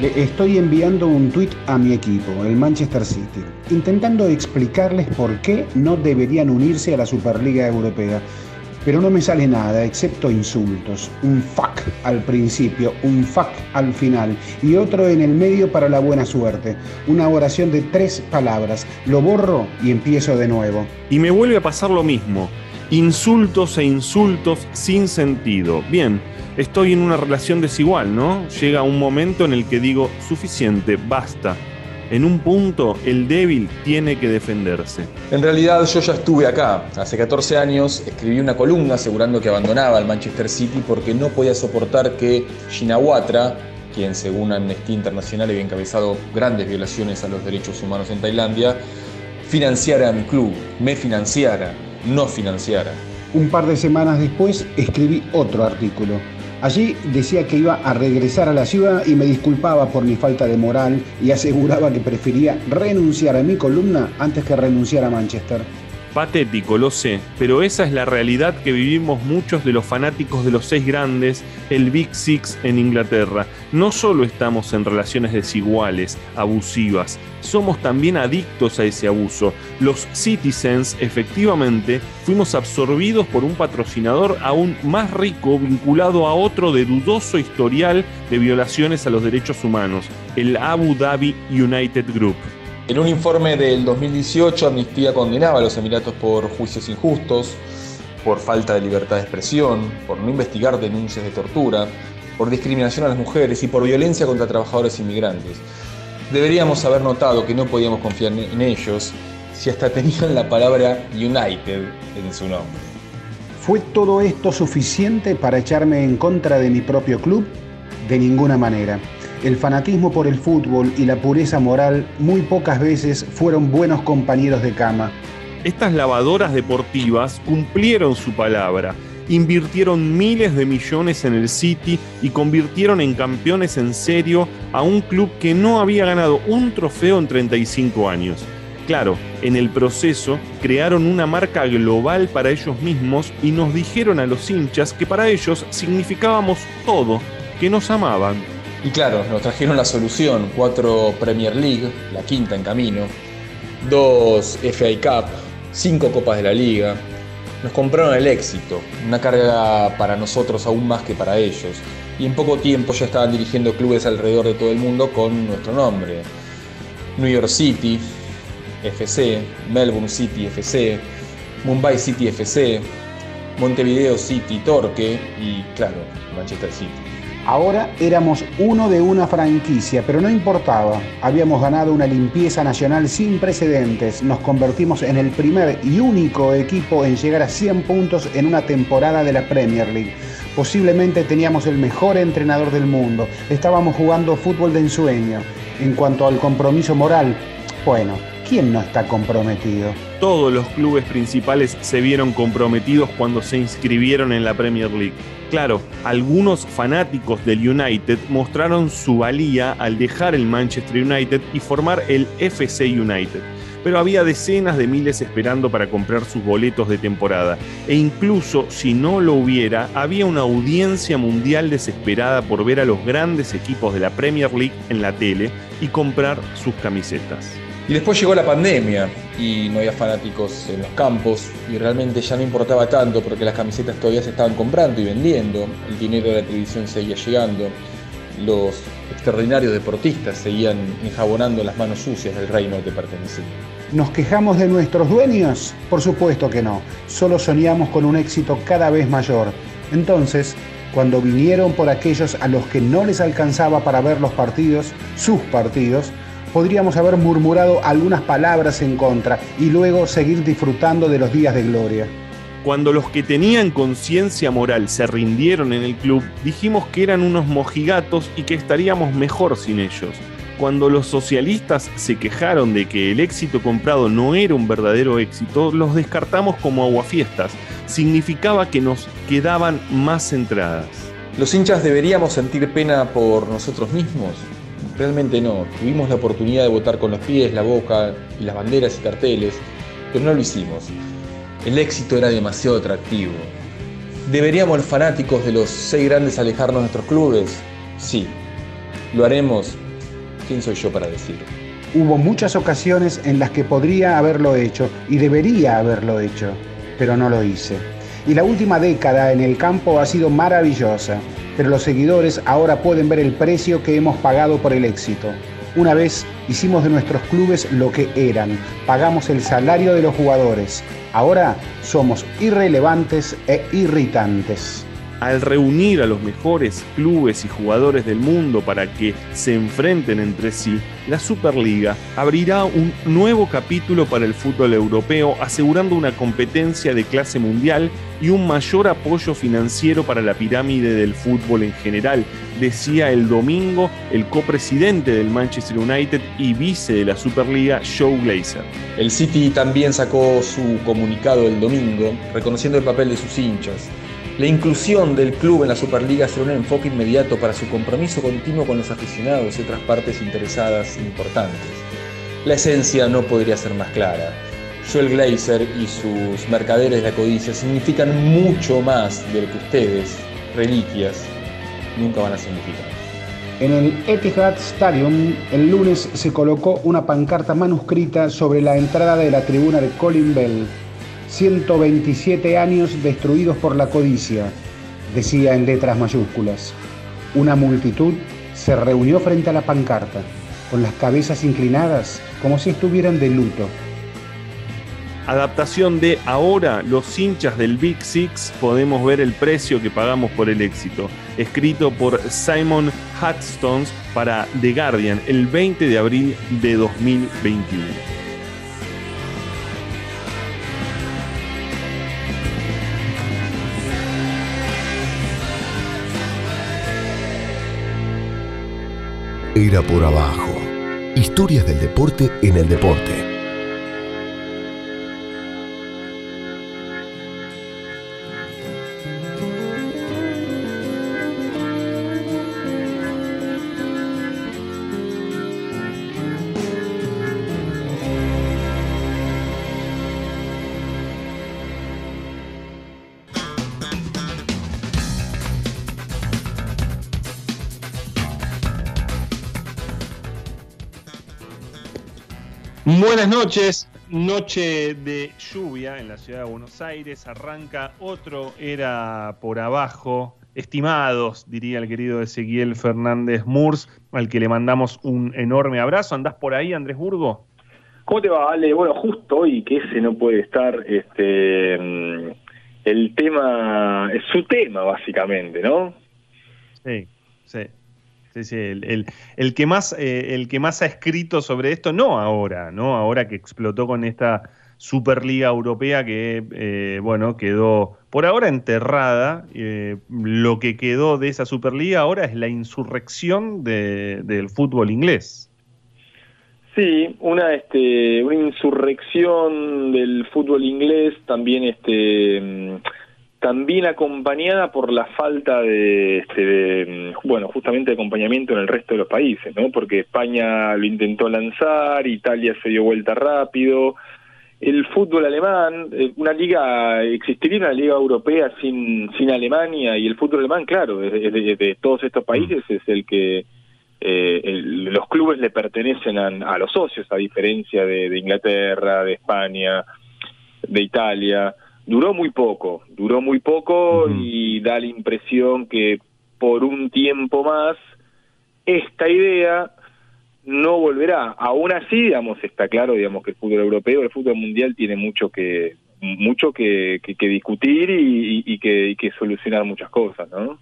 Le estoy enviando un tuit a mi equipo, el Manchester City, intentando explicarles por qué no deberían unirse a la Superliga Europea. Pero no me sale nada excepto insultos. Un fuck al principio, un fuck al final y otro en el medio para la buena suerte. Una oración de tres palabras. Lo borro y empiezo de nuevo. Y me vuelve a pasar lo mismo. Insultos e insultos sin sentido. Bien, estoy en una relación desigual, ¿no? Llega un momento en el que digo, suficiente, basta. En un punto, el débil tiene que defenderse. En realidad yo ya estuve acá. Hace 14 años escribí una columna asegurando que abandonaba el Manchester City porque no podía soportar que Shinawatra, quien según Amnistía Internacional había encabezado grandes violaciones a los derechos humanos en Tailandia, financiara a mi club, me financiara no financiara. Un par de semanas después escribí otro artículo. Allí decía que iba a regresar a la ciudad y me disculpaba por mi falta de moral y aseguraba que prefería renunciar a mi columna antes que renunciar a Manchester. Patético, lo sé, pero esa es la realidad que vivimos muchos de los fanáticos de los seis grandes, el Big Six en Inglaterra. No solo estamos en relaciones desiguales, abusivas, somos también adictos a ese abuso. Los citizens, efectivamente, fuimos absorbidos por un patrocinador aún más rico vinculado a otro de dudoso historial de violaciones a los derechos humanos, el Abu Dhabi United Group. En un informe del 2018, Amnistía condenaba a los Emiratos por juicios injustos, por falta de libertad de expresión, por no investigar denuncias de tortura, por discriminación a las mujeres y por violencia contra trabajadores inmigrantes. Deberíamos haber notado que no podíamos confiar en ellos si hasta tenían la palabra United en su nombre. ¿Fue todo esto suficiente para echarme en contra de mi propio club? De ninguna manera. El fanatismo por el fútbol y la pureza moral muy pocas veces fueron buenos compañeros de cama. Estas lavadoras deportivas cumplieron su palabra, invirtieron miles de millones en el City y convirtieron en campeones en serio a un club que no había ganado un trofeo en 35 años. Claro, en el proceso crearon una marca global para ellos mismos y nos dijeron a los hinchas que para ellos significábamos todo, que nos amaban. Y claro, nos trajeron la solución, cuatro Premier League, la quinta en camino, dos FA Cup, cinco Copas de la Liga. Nos compraron el éxito, una carga para nosotros aún más que para ellos. Y en poco tiempo ya estaban dirigiendo clubes alrededor de todo el mundo con nuestro nombre. New York City, FC, Melbourne City FC, Mumbai City FC, Montevideo City Torque y claro, Manchester City. Ahora éramos uno de una franquicia, pero no importaba. Habíamos ganado una limpieza nacional sin precedentes. Nos convertimos en el primer y único equipo en llegar a 100 puntos en una temporada de la Premier League. Posiblemente teníamos el mejor entrenador del mundo. Estábamos jugando fútbol de ensueño. En cuanto al compromiso moral, bueno, ¿quién no está comprometido? Todos los clubes principales se vieron comprometidos cuando se inscribieron en la Premier League. Claro, algunos fanáticos del United mostraron su valía al dejar el Manchester United y formar el FC United. Pero había decenas de miles esperando para comprar sus boletos de temporada. E incluso si no lo hubiera, había una audiencia mundial desesperada por ver a los grandes equipos de la Premier League en la tele y comprar sus camisetas. Y después llegó la pandemia y no había fanáticos en los campos y realmente ya no importaba tanto porque las camisetas todavía se estaban comprando y vendiendo, el dinero de la televisión seguía llegando, los extraordinarios deportistas seguían enjabonando las manos sucias del reino que pertenecían. ¿Nos quejamos de nuestros dueños? Por supuesto que no, solo soñamos con un éxito cada vez mayor. Entonces, cuando vinieron por aquellos a los que no les alcanzaba para ver los partidos, sus partidos, podríamos haber murmurado algunas palabras en contra y luego seguir disfrutando de los días de gloria. Cuando los que tenían conciencia moral se rindieron en el club, dijimos que eran unos mojigatos y que estaríamos mejor sin ellos. Cuando los socialistas se quejaron de que el éxito comprado no era un verdadero éxito, los descartamos como aguafiestas. Significaba que nos quedaban más entradas. ¿Los hinchas deberíamos sentir pena por nosotros mismos? Realmente no. Tuvimos la oportunidad de votar con los pies, la boca y las banderas y carteles, pero no lo hicimos. El éxito era demasiado atractivo. ¿Deberíamos los fanáticos de los seis grandes alejarnos de nuestros clubes? Sí. ¿Lo haremos? ¿quién soy yo para decirlo? Hubo muchas ocasiones en las que podría haberlo hecho y debería haberlo hecho, pero no lo hice. Y la última década en el campo ha sido maravillosa, pero los seguidores ahora pueden ver el precio que hemos pagado por el éxito. Una vez hicimos de nuestros clubes lo que eran, pagamos el salario de los jugadores. Ahora somos irrelevantes e irritantes al reunir a los mejores clubes y jugadores del mundo para que se enfrenten entre sí, la Superliga abrirá un nuevo capítulo para el fútbol europeo, asegurando una competencia de clase mundial y un mayor apoyo financiero para la pirámide del fútbol en general, decía el domingo el copresidente del Manchester United y vice de la Superliga, Joe Glazer. El City también sacó su comunicado el domingo, reconociendo el papel de sus hinchas la inclusión del club en la Superliga será un enfoque inmediato para su compromiso continuo con los aficionados y otras partes interesadas importantes. La esencia no podría ser más clara. Joel Glazer y sus mercaderes de la codicia significan mucho más de lo que ustedes, reliquias, nunca van a significar. En el Etihad Stadium, el lunes se colocó una pancarta manuscrita sobre la entrada de la tribuna de Colin Bell 127 años destruidos por la codicia, decía en letras mayúsculas. Una multitud se reunió frente a la pancarta, con las cabezas inclinadas como si estuvieran de luto. Adaptación de Ahora los hinchas del Big Six podemos ver el precio que pagamos por el éxito, escrito por Simon Hudstones para The Guardian el 20 de abril de 2021. Era por abajo. Historias del deporte en el deporte. Buenas noches, noche de lluvia en la ciudad de Buenos Aires, arranca otro era por abajo, estimados, diría el querido Ezequiel Fernández Murs, al que le mandamos un enorme abrazo. ¿Andás por ahí, Andrés Burgo? ¿Cómo te va, Ale? Bueno, justo hoy que ese no puede estar, este, mm, el tema, es su tema básicamente, ¿no? Sí, sí el, el, que más, eh, el que más ha escrito sobre esto, no ahora, ¿no? Ahora que explotó con esta Superliga Europea que, eh, bueno, quedó por ahora enterrada. Eh, lo que quedó de esa Superliga ahora es la insurrección del fútbol inglés. Sí, una, este, una insurrección del fútbol inglés, también este, también acompañada por la falta de, este, bueno, justamente de acompañamiento en el resto de los países, ¿no? Porque España lo intentó lanzar, Italia se dio vuelta rápido, el fútbol alemán, eh, una liga, existiría una liga europea sin, sin Alemania y el fútbol alemán, claro, de, todos estos países es el que eh, los clubes le pertenecen a, los socios, a diferencia de Inglaterra, de España, de Italia duró muy poco, duró muy poco y da la impresión que por un tiempo más esta idea no volverá. Aún así, digamos, está claro, digamos, que el fútbol europeo, el fútbol mundial tiene mucho que mucho que, que, discutir y, que, y que solucionar muchas cosas, ¿no?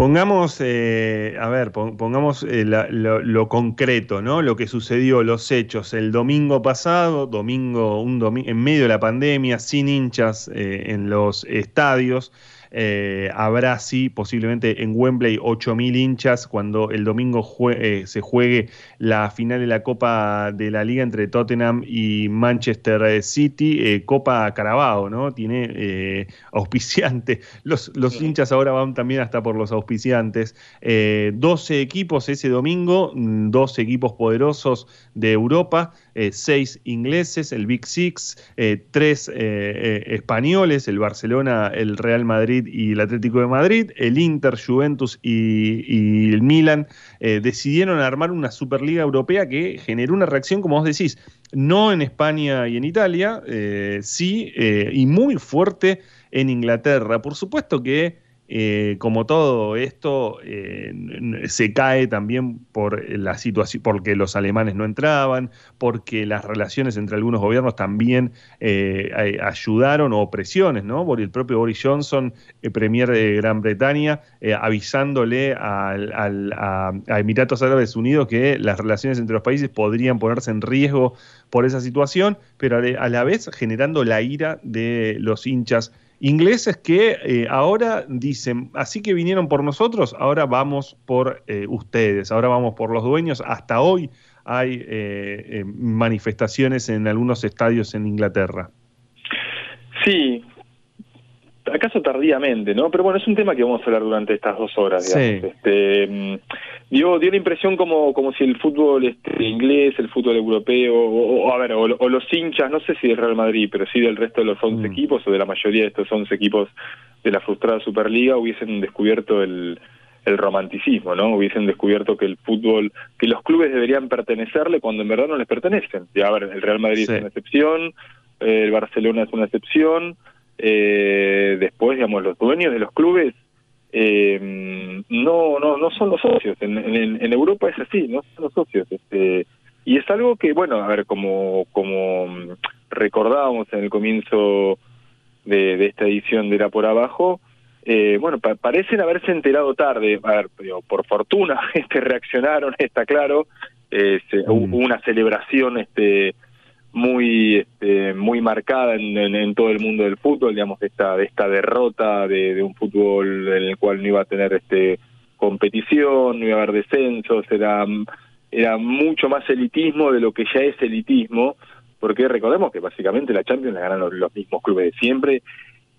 Pongamos, eh, a ver, pongamos eh, lo, concreto, ¿no? Lo que sucedió, los hechos. El domingo pasado, domingo, un domingo, en medio de la pandemia, sin hinchas eh, en los estadios, eh, habrá sí posiblemente en Wembley 8.000 hinchas cuando el domingo eh, se juegue la final de la Copa de la Liga entre Tottenham y Manchester City, eh, Copa Carabao, ¿no? Tiene auspiciante. Los, los hinchas ahora van también hasta por los auspiciantes. 12 equipos ese domingo, 12 mm, equipos poderosos de Europa. Eh, seis ingleses, el Big Six, eh, tres eh, españoles, el Barcelona, el Real Madrid y el Atlético de Madrid, el Inter, Juventus y, el Milan, decidieron armar una Superliga Europea que generó una reacción, como vos decís, no en España y en Italia, sí, y muy fuerte en Inglaterra. Por supuesto que eh, como todo esto eh, se cae también por la situación, porque los alemanes no entraban, porque las relaciones entre algunos gobiernos también eh, ayudaron, o presiones, ¿no? Por el propio Boris Johnson, premier de Gran Bretaña, avisándole a, Emiratos Árabes Unidos que las relaciones entre los países podrían ponerse en riesgo por esa situación, pero a la vez generando la ira de los hinchas ingleses que eh, ahora dicen, así que vinieron por nosotros, ahora vamos por eh, ustedes, ahora vamos por los dueños. Hasta hoy hay eh, manifestaciones en algunos estadios en Inglaterra. Sí, acaso tardíamente, ¿no? Pero bueno, es un tema que vamos a hablar durante estas dos horas, digamos. Este, mm, dio, dio la impresión como, como si el fútbol este, inglés, el fútbol europeo, o, a ver, o, los hinchas, no sé si del Real Madrid, pero sí del resto de los 11 mm. equipos, o de la mayoría de estos 11 equipos de la frustrada Superliga, hubiesen descubierto el, el romanticismo, ¿no? Hubiesen descubierto que el fútbol, que los clubes deberían pertenecerle cuando en verdad no les pertenecen. Y a ver, el Real Madrid es una excepción, el Barcelona es una excepción, eh, después, digamos, los dueños de los clubes eh, no, no, no son los socios. En, en, Europa es así, no son los socios. Este, y es algo que, bueno, a ver, como, como recordábamos en el comienzo de, esta edición de La Por Abajo, eh, bueno, parecen haberse enterado tarde, a ver, por fortuna este reaccionaron, está claro, eh, hubo una celebración este muy este, muy marcada en, todo el mundo del fútbol digamos de esta de esta derrota de, un fútbol en el cual no iba a tener este competición no iba a haber descensos era era mucho más elitismo de lo que ya es elitismo porque recordemos que básicamente la Champions la ganan los, mismos clubes de siempre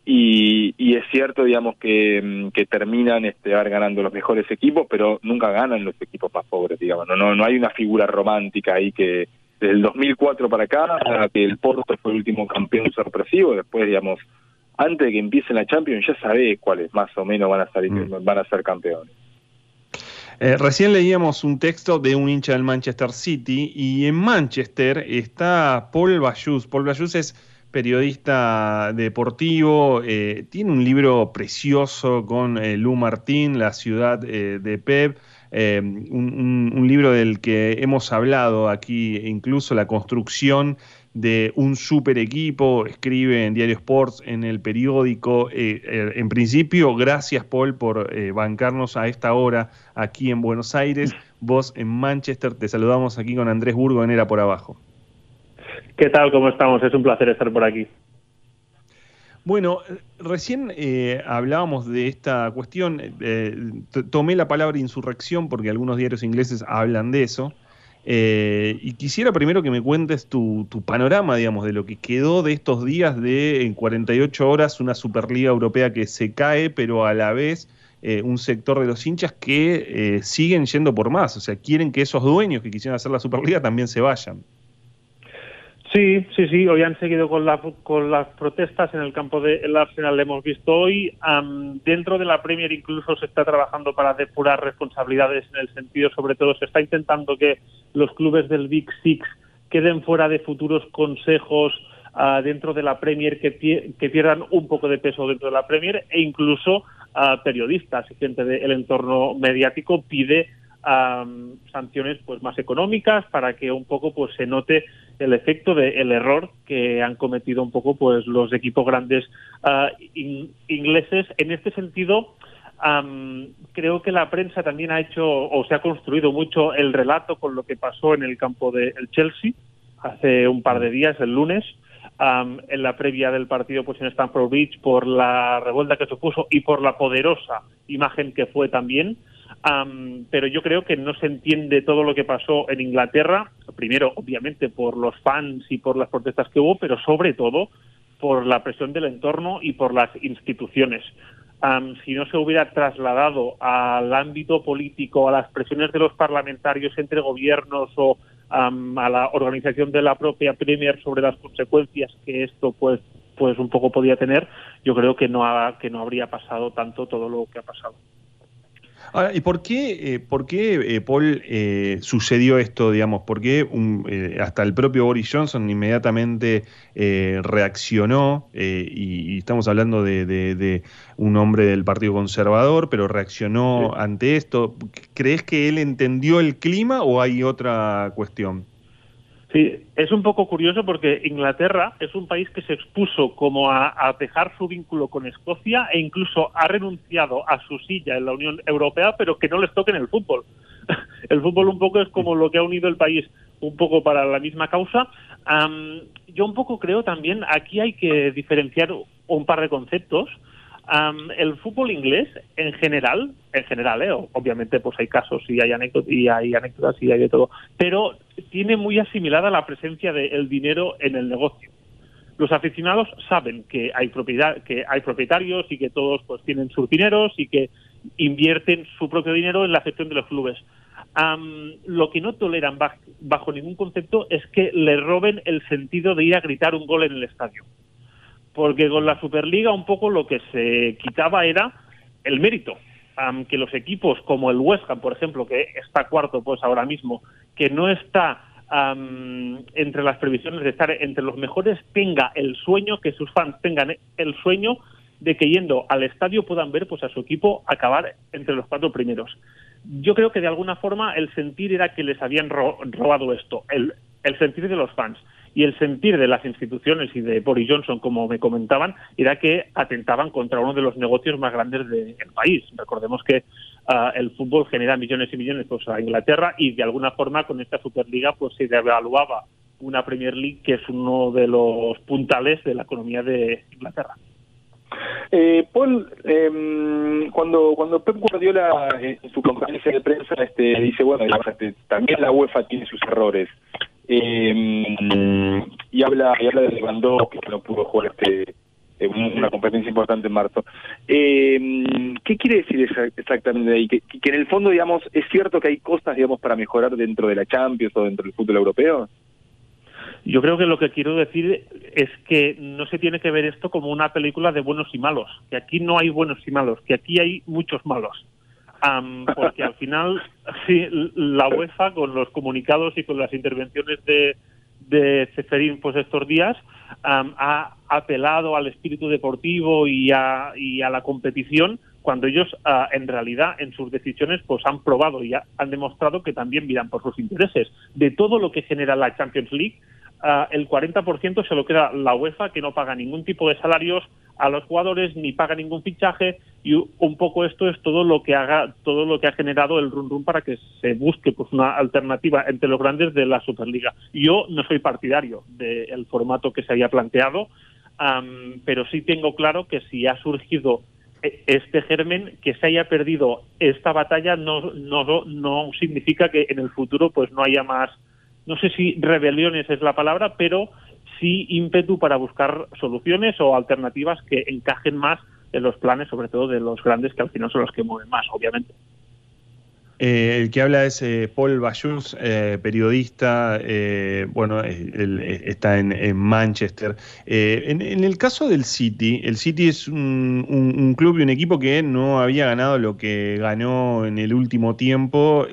y, y, es cierto, digamos, que, que terminan este, ganando los mejores equipos, pero nunca ganan los equipos más pobres, digamos. No, no, no hay una figura romántica ahí que, desde el 2004 para acá, que el Porto fue el último campeón sorpresivo, después, digamos, antes de que empiece la Champions ya sabés cuáles más o menos van a, salir, mm. van a ser campeones. Eh, recién leíamos un texto de un hincha del Manchester City y en Manchester está Paul Bayus. Paul Bayus es periodista deportivo, eh, tiene un libro precioso con eh, Lou Martín, La ciudad de Pep. Eh, un, libro del que hemos hablado aquí, incluso la construcción de un super equipo, escribe en Diario Sports, en el periódico. Eh, eh, en principio, gracias Paul por bancarnos a esta hora aquí en Buenos Aires. Vos en Manchester, te saludamos aquí con Andrés Burgo en Era por Abajo. ¿Qué tal? ¿Cómo estamos? Es un placer estar por aquí. Bueno, recién eh, hablábamos de esta cuestión, eh, tomé la palabra insurrección porque algunos diarios ingleses hablan de eso, eh, y quisiera primero que me cuentes tu, panorama, digamos, de lo que quedó de estos días de en 48 horas una Superliga Europea que se cae, pero a la vez un sector de los hinchas que siguen yendo por más, o sea, quieren que esos dueños que quisieran hacer la Superliga también se vayan. Sí, sí, sí. Hoy han seguido con, la, con las protestas en el campo del Arsenal. Le hemos visto hoy. dentro de la Premier incluso se está trabajando para depurar responsabilidades en el sentido, sobre todo, se está intentando que los clubes del Big Six queden fuera de futuros consejos ah, dentro de la Premier, que, pierdan un poco de peso dentro de la Premier e incluso a periodistas y gente del entorno mediático pide sanciones pues más económicas para que un poco pues se note el efecto del error que han cometido un poco pues los equipos grandes ah, ingleses. En este sentido creo que la prensa también ha hecho o se ha construido mucho el relato con lo que pasó en el campo del Chelsea hace un par de días el lunes. En la previa del partido pues en Stamford Bridge por la revuelta que supuso y por la poderosa imagen que fue también pero yo creo que no se entiende todo lo que pasó en Inglaterra, primero obviamente por los fans y por las protestas que hubo, pero sobre todo por la presión del entorno y por las instituciones. si no se hubiera trasladado al ámbito político, a las presiones de los parlamentarios entre gobiernos o a la organización de la propia Premier sobre las consecuencias que esto pues pues un poco podía tener, yo creo que no que no habría pasado tanto todo lo que ha pasado. Ahora, ¿y por qué, eh, por qué eh, Paul, eh, sucedió esto, digamos? ¿Por qué hasta el propio Boris Johnson inmediatamente reaccionó? Y, estamos hablando de, un hombre del Partido Conservador, pero reaccionó ante esto. ¿Crees que él entendió el clima o hay otra cuestión? Sí, es un poco curioso porque Inglaterra es un país que se expuso como a, dejar su vínculo con Escocia e incluso ha renunciado a su silla en la Unión Europea, pero que no les toque en el fútbol. el fútbol un poco es como lo que ha unido el país un poco para la misma causa. yo un poco creo también, aquí hay que diferenciar un par de conceptos el fútbol inglés, en general, en general, ¿eh? obviamente pues hay casos y hay, anécdotas, y hay anécdotas y hay de todo, pero tiene muy asimilada la presencia del dinero en el negocio. Los aficionados saben que hay propiedad, que hay propietarios y que todos pues tienen sus dineros y que invierten su propio dinero en la gestión de los clubes. lo que no toleran bajo ningún concepto es que le roben el sentido de ir a gritar un gol en el estadio porque con la Superliga un poco lo que se quitaba era el mérito. que los equipos como el West Ham, por ejemplo, que está cuarto pues ahora mismo, que no está entre las previsiones de estar entre los mejores, tenga el sueño, que sus fans tengan el sueño de que yendo al estadio puedan ver pues a su equipo acabar entre los cuatro primeros. Yo creo que de alguna forma el sentir era que les habían robado esto, el, el sentir de los fans y el sentir de las instituciones y de Boris Johnson, como me comentaban, era que atentaban contra uno de los negocios más grandes del país. Recordemos que ah, el fútbol genera millones y millones pues, a Inglaterra y de alguna forma con esta Superliga pues se devaluaba una Premier League que es uno de los puntales de la economía de Inglaterra. Eh, Paul, em, cuando cuando Pep Guardiola en su conferencia de prensa este, dice, bueno, también la UEFA tiene sus errores. Eh, y habla y habla de Lewandowski que no pudo jugar este eh, una competencia importante en marzo. Eh, ¿Qué quiere decir exactamente ahí? ¿Que, que en el fondo, digamos, es cierto que hay cosas, digamos, para mejorar dentro de la Champions o dentro del fútbol europeo? Yo creo que lo que quiero decir es que no se tiene que ver esto como una película de buenos y malos, que aquí no hay buenos y malos, que aquí hay muchos malos porque al final sí, la UEFA con los comunicados y con las intervenciones de, de Ceferín pues estos días ha apelado al espíritu deportivo y a, y a la competición cuando ellos ah, en realidad en sus decisiones pues han probado y han demostrado que también miran por sus intereses. De todo lo que genera la Champions League uh, el 40% se lo queda la UEFA que no paga ningún tipo de salarios a los jugadores ni paga ningún fichaje y un poco esto es todo lo que haga todo lo que ha generado el run run para que se busque pues una alternativa entre los grandes de la Superliga. Yo no soy partidario del formato que se había planteado, pero sí tengo claro que si ha surgido e, este germen que se haya perdido esta batalla no, no, no significa que en el futuro pues no haya más no sé si rebeliones es la palabra pero sí ímpetu para buscar soluciones o alternativas que encajen más en los planes, sobre todo de los grandes, que al final son los que mueven más, obviamente. Eh, el que habla es eh, Paul Bayous, eh, periodista, bueno, está en, Manchester. En, el caso del City, el City es un, club y un equipo que no había ganado lo que ganó en el último tiempo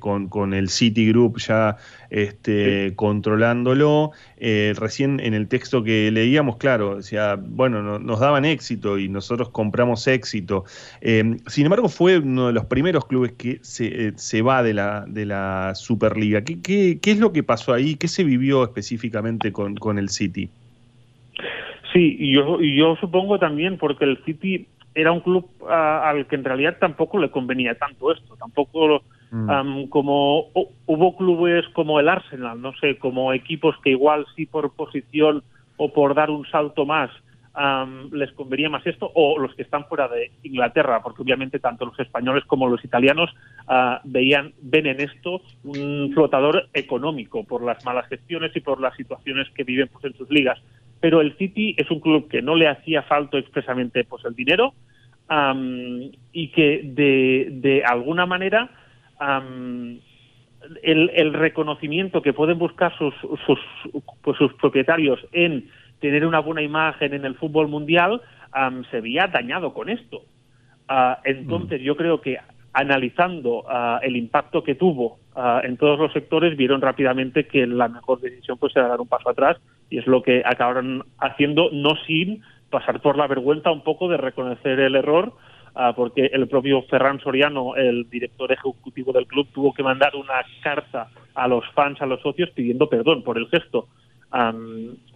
con, con, el City Group ya este, controlándolo. Eh, recién en el texto que leíamos, claro, decía, bueno, nos daban éxito y nosotros compramos éxito. Eh, sin embargo, fue uno de los primeros clubes que se, eh, va de la, de la Superliga. ¿Qué, ¿Qué, es lo que pasó ahí? ¿Qué se vivió específicamente con, con el City? Sí, y yo, yo supongo también porque el City era un club al que en realidad tampoco le convenía tanto esto, tampoco Mm. como hubo clubes como el Arsenal, no sé, como equipos que igual sí por posición o por dar un salto más les convenía más esto, o los que están fuera de Inglaterra, porque obviamente tanto los españoles como los italianos uh, veían, ven en esto un flotador económico por las malas gestiones y por las situaciones que viven pues, en sus ligas. Pero el City es un club que no le hacía falta expresamente pues el dinero y que de alguna manera el, reconocimiento que pueden buscar sus, sus, pues sus propietarios en tener una buena imagen en el fútbol mundial se veía dañado con esto. Ah, entonces, mm. yo creo que analizando ah, el impacto que tuvo ah, en todos los sectores, vieron rápidamente que la mejor decisión pues era dar un paso atrás y es lo que acabaron haciendo, no sin pasar por la vergüenza un poco de reconocer el error, porque el propio Ferran Soriano, el director ejecutivo del club, tuvo que mandar una carta a los fans, a los socios, pidiendo perdón por el gesto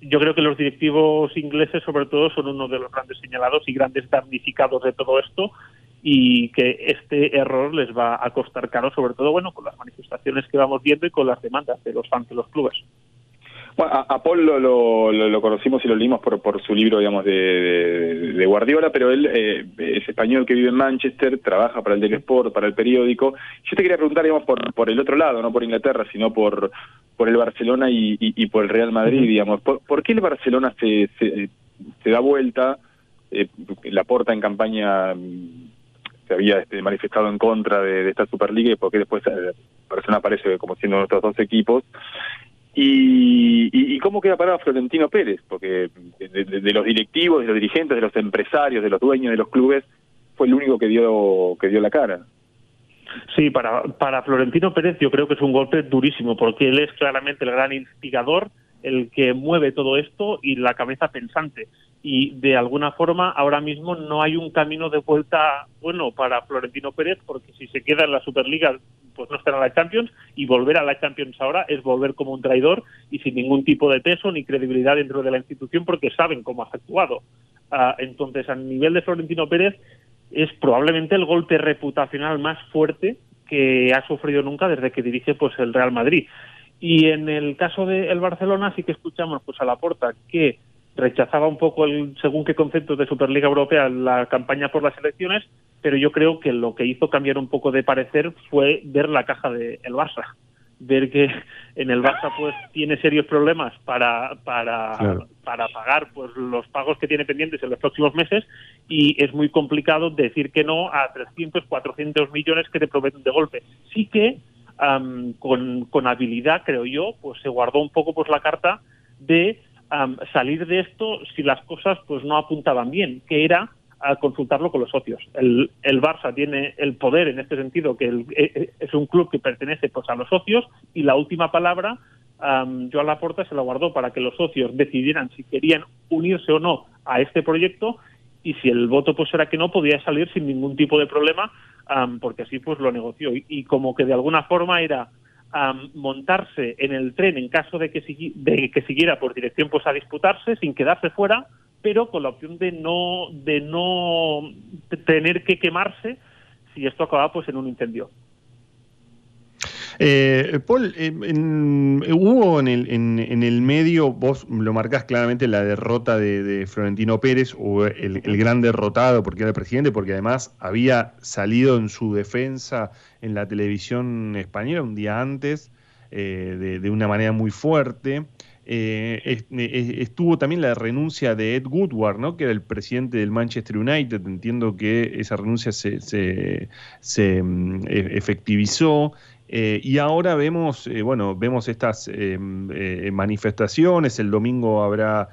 yo creo que los directivos ingleses, sobre todo, son uno de los grandes señalados y grandes damnificados de todo esto y que este error les va a costar caro, sobre todo, bueno, con las manifestaciones que vamos viendo y con las demandas de los fans de los clubes. Bueno, a, Paul lo, conocimos y lo leímmo por, por su libro, digamos, de, Guardiola, pero él eh, es español que vive en Manchester, trabaja para el Daily Sport, para el periódico. Yo te quería preguntar, digamos, por, por el otro lado, no por Inglaterra, sino por, por el Barcelona y, por el Real Madrid, digamos. ¿Por, qué el Barcelona se, se, da vuelta? Eh, la porta en campaña mm, se había este, manifestado en contra de, esta Superliga y por qué después el eh, Barcelona aparece como siendo nuestros dos equipos. Y, cómo queda parado Florentino Pérez, porque de, los directivos, de los dirigentes, de los empresarios, de los dueños de los clubes, fue el único que dio que dio la cara. Sí, para, para Florentino Pérez yo creo que es un golpe durísimo, porque él es claramente el gran instigador, el que mueve todo esto y la cabeza pensante. Y de alguna forma ahora mismo no hay un camino de vuelta bueno para Florentino Pérez, porque si se queda en la Superliga pues no estará en la Champions y volver a la Champions ahora es volver como un traidor y sin ningún tipo de peso ni credibilidad dentro de la institución porque saben cómo ha actuado. Ah, entonces, a nivel de Florentino Pérez es probablemente el golpe reputacional más fuerte que ha sufrido nunca desde que dirige pues el Real Madrid. Y en el caso del Barcelona sí que escuchamos pues a la porta que rechazaba un poco el según qué conceptos de Superliga Europea la campaña por las elecciones, pero yo creo que lo que hizo cambiar un poco de parecer fue ver la caja del el Barça, ver que en el Barça pues tiene serios problemas para para, para pagar pues los pagos que tiene pendientes en los próximos meses y es muy complicado decir que no a 300, 400 millones que te prometen de golpe. Sí que con, con habilidad, creo yo, pues se guardó un poco pues la carta de salir de esto si las cosas pues no apuntaban bien, que era a consultarlo con los socios. El, el Barça tiene el poder en este sentido, que e, e, es un club que pertenece pues a los socios y la última palabra um, Joan Laporta se la guardó para que los socios decidieran si querían unirse o no a este proyecto y si el voto pues era que no podía salir sin ningún tipo de problema porque así pues lo negoció y como que de alguna forma era a montarse en el tren en caso de que, de que siguiera por dirección pues a disputarse sin quedarse fuera pero con la opción de no de no tener que quemarse si esto acababa pues en un incendio eh, Paul, eh, hubo en el, medio, vos lo marcás claramente, la derrota de, Florentino Pérez, o el, gran derrotado porque era el presidente, porque además había salido en su defensa en la televisión española un día antes, eh, de, una manera muy fuerte. estuvo también la renuncia de Ed Woodward, ¿no? que era el presidente del Manchester United. Entiendo que esa renuncia se, se, se mm, e, efectivizó. Eh, y ahora vemos, eh, bueno, vemos estas eh, manifestaciones. El domingo habrá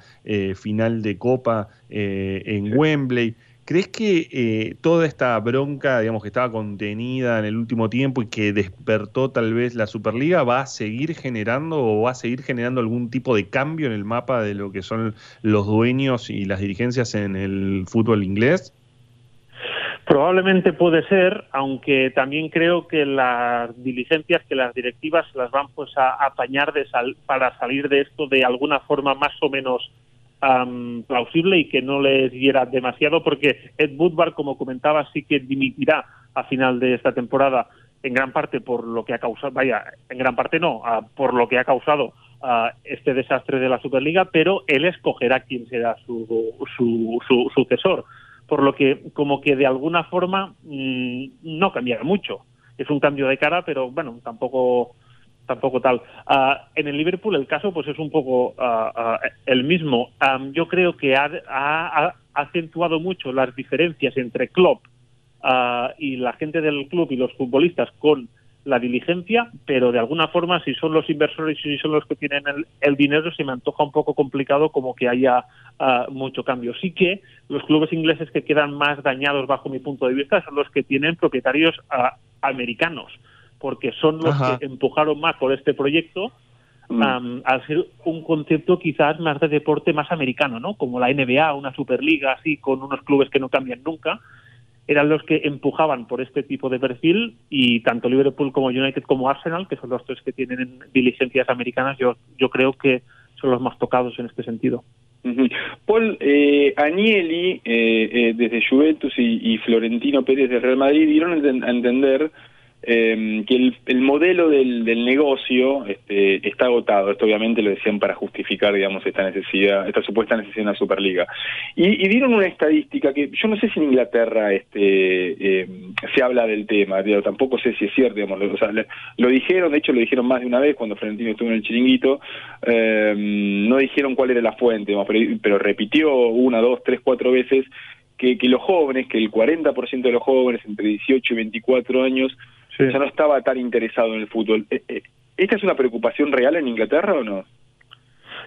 final de Copa en Wembley. ¿Crees que toda esta bronca, digamos, que estaba contenida en el último tiempo y que despertó tal vez la Superliga, va a seguir generando o va a seguir generando algún tipo de cambio en el mapa de lo que son los dueños y las dirigencias en el fútbol inglés? Probablemente puede ser, aunque también creo que las diligencias, que las directivas las van pues a apañar de para salir de esto de alguna forma más o menos plausible y que no les diera demasiado, porque Ed Woodward, como comentaba, sí que dimitirá a final de esta temporada en gran parte por lo que ha causado, vaya, en gran parte no, por lo que ha causado este desastre de la Superliga, pero él escogerá quién será su, su, su sucesor por lo que como que de alguna forma mm, no cambiará mucho. Es un cambio de cara, pero bueno, tampoco tampoco tal. Ah, en el Liverpool el caso pues es un poco ah, ah, el mismo. yo creo que ha, acentuado mucho las diferencias entre Klopp y la gente del club y los futbolistas con la diligencia, pero de alguna forma, si son los inversores y si son los que tienen el, dinero, se me antoja un poco complicado como que haya ah, mucho cambio. Sí que los clubes ingleses que quedan más dañados, bajo mi punto de vista, son los que tienen propietarios ah, americanos, porque son los que empujaron más por este proyecto. Mm. al ser un concepto quizás más de deporte más americano, ¿no? Como la NBA, una Superliga, así, con unos clubes que no cambian nunca eran los que empujaban por este tipo de perfil y tanto Liverpool como United como Arsenal, que son los tres que tienen diligencias americanas, yo, yo creo que son los más tocados en este sentido. Paul, eh, Agnelli, eh, eh, desde Juventus y, Florentino Pérez de Real Madrid dieron a entender eh, que el, el modelo del, del, negocio este, está agotado. Esto obviamente lo decían para justificar, digamos, esta necesidad, esta supuesta necesidad de una Superliga. Y, y dieron una estadística que yo no sé si en Inglaterra este, eh, se habla del tema, tampoco sé si es cierto, digamos, lo, o sea, lo dijeron, de hecho lo dijeron más de una vez cuando Florentino estuvo en el chiringuito, eh, no dijeron cuál era la fuente, pero, pero repitió una, dos, tres, cuatro veces que, que los jóvenes, que el 40% de los jóvenes entre 18 y 24 años ya no estaba tan interesado en el fútbol. Eh, eh, ¿Esta es una preocupación real en Inglaterra o no?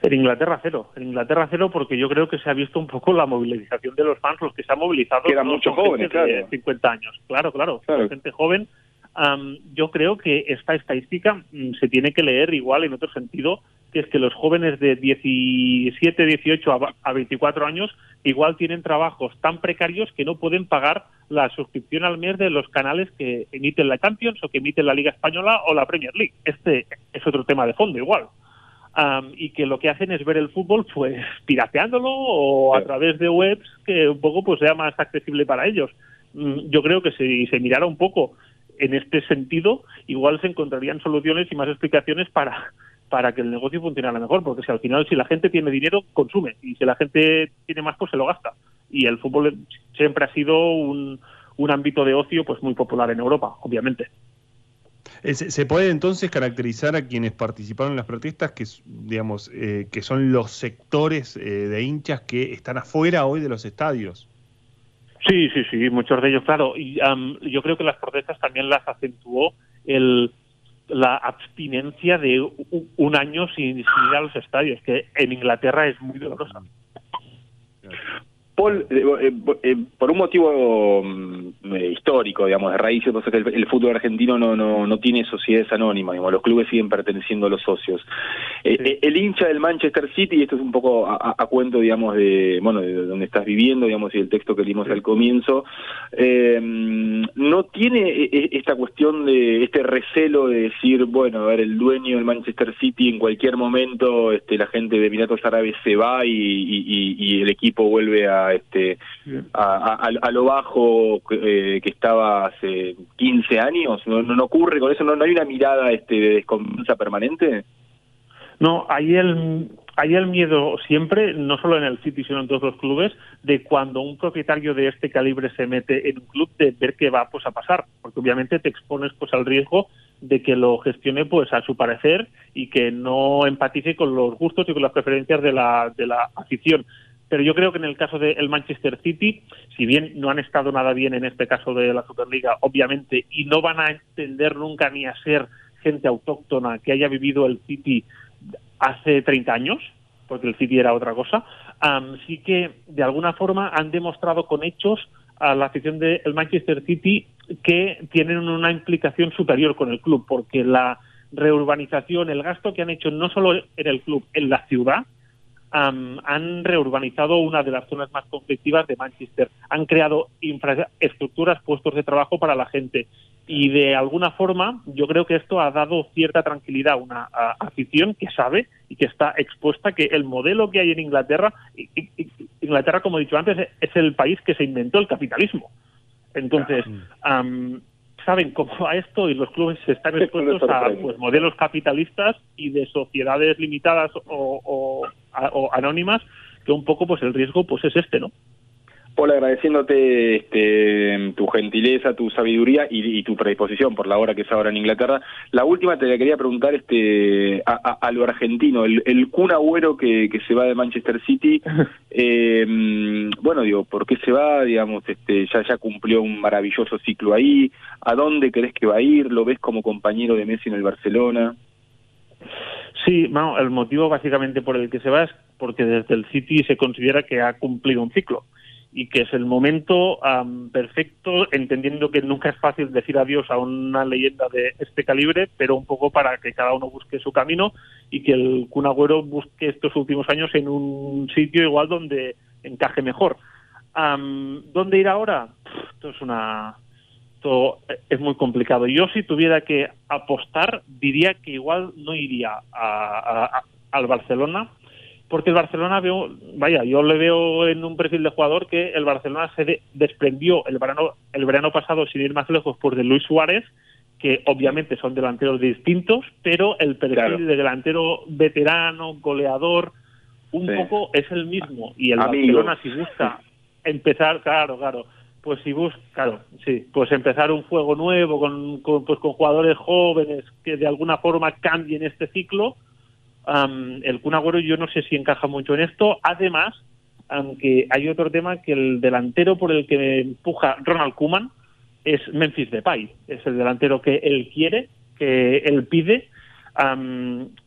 En Inglaterra cero, en Inglaterra cero porque yo creo que se ha visto un poco la movilización de los fans, los que se han movilizado. Que eran muchos jóvenes, claro. De 50 años, claro, claro, gente joven. Yo creo que esta estadística mm, se tiene que leer igual en otro sentido, que es que los jóvenes de 17, 18 a, a 24 años igual tienen trabajos tan precarios que no pueden pagar la suscripción al mes de los canales que emiten la Champions o que emiten la Liga Española o la Premier League. Este es otro tema de fondo igual. y que lo que hacen es ver el fútbol pues pirateándolo o a través de webs que un poco pues sea más accesible para ellos. Mm, yo creo que si se mirara un poco en este sentido, igual se encontrarían soluciones y más explicaciones para para que el negocio funcionara mejor, porque si al final si la gente tiene dinero, consume, y si la gente tiene más, pues se lo gasta. Y el fútbol siempre ha sido un, un ámbito de ocio pues muy popular en Europa, obviamente. Eh, ¿Se puede entonces caracterizar a quienes participaron en las protestas que, digamos, eh, que son los sectores eh, de hinchas que están afuera hoy de los estadios? Sí, sí, sí, muchos de ellos, claro. Y yo creo que las protestas también las acentuó el, la abstinencia de un año sin, ir a los estadios, que en Inglaterra es muy dolorosa. Paul, eh, eh, eh, por un motivo mm, histórico, digamos, de raíces, entonces el, el, fútbol argentino no, no, no tiene sociedades anónimas, digamos, los clubes siguen perteneciendo a los socios. el hincha del Manchester City, y esto es un poco a, cuento, digamos, de, bueno, de donde estás viviendo, digamos, y el texto que leímos al comienzo, no tiene esta cuestión de, este recelo de decir, bueno, a ver, el dueño del Manchester City en cualquier momento, este, la gente de Emiratos Árabes se va y el equipo vuelve a este a, lo bajo eh, que estaba hace 15 años. No, no, ocurre con eso no, no hay una mirada este de desconfianza permanente no hay el hay el miedo siempre, no solo en el City, sino en todos los clubes, de cuando un propietario de este calibre se mete en un club, de ver qué va pues, a pasar, porque obviamente te expones pues al riesgo de que lo gestione pues a su parecer y que no empatice con los gustos y con las preferencias de la, de la afición pero yo creo que en el caso del Manchester City, si bien no han estado nada bien en este caso de la Superliga, obviamente, y no van a entender nunca ni a ser gente autóctona que haya vivido el City hace 30 años, porque el City era otra cosa, sí que de alguna forma han demostrado con hechos a la afición del Manchester City que tienen una implicación superior con el club, porque la reurbanización, el gasto que han hecho no solo en el club, en la ciudad, han reurbanizado una de las zonas más conflictivas de Manchester, han creado infraestructuras, puestos de trabajo para la gente. Y de alguna forma yo creo que esto ha dado cierta tranquilidad a una afición que sabe y que está expuesta que el modelo que hay en Inglaterra, Inglaterra como he dicho antes es el país que se inventó el capitalismo. Entonces, saben cómo va esto y los clubes están expuestos a pues, modelos capitalistas y de sociedades limitadas o, anónimas que un poco pues el riesgo pues es este, ¿no? Paul, agradeciéndote este, tu gentileza, tu sabiduría y, tu predisposición por la hora que es ahora en Inglaterra. La última te la quería preguntar este, a, lo argentino, el, el Kun Agüero que, se va de Manchester City, eh, bueno, digo, ¿por qué se va? Digamos, este, ya, ya cumplió un maravilloso ciclo ahí, ¿a dónde crees que va a ir? ¿Lo ves como compañero de Messi en el Barcelona? Sí, bueno, el motivo básicamente por el que se va es porque desde el City se considera que ha cumplido un ciclo y que es el momento perfecto, entendiendo que nunca es fácil decir adiós a una leyenda de este calibre, pero un poco para que cada uno busque su camino y que el Kun busque estos últimos años en un sitio igual donde encaje mejor. ¿Dónde ir ahora? Esto es una esto es muy complicado. Yo si tuviera que apostar diría que igual no iría al Barcelona porque el Barcelona veo, vaya, yo le veo en un perfil de jugador que el Barcelona se desprendió el verano, el verano pasado, sin ir más lejos, por de Luis Suárez, que obviamente son delanteros distintos, pero el perfil de delantero veterano, goleador, un poco es el mismo. Y el Barcelona si busca empezar, claro, claro, pues si busca, claro, sí, pues empezar un juego nuevo con, con, pues con jugadores jóvenes que de alguna forma cambien este ciclo, el Kun Agüero yo no sé si encaja mucho en esto. Además, aunque hay otro tema que el delantero por el que empuja Ronald Kuman es Memphis Depay. Es el delantero que él quiere, que él pide.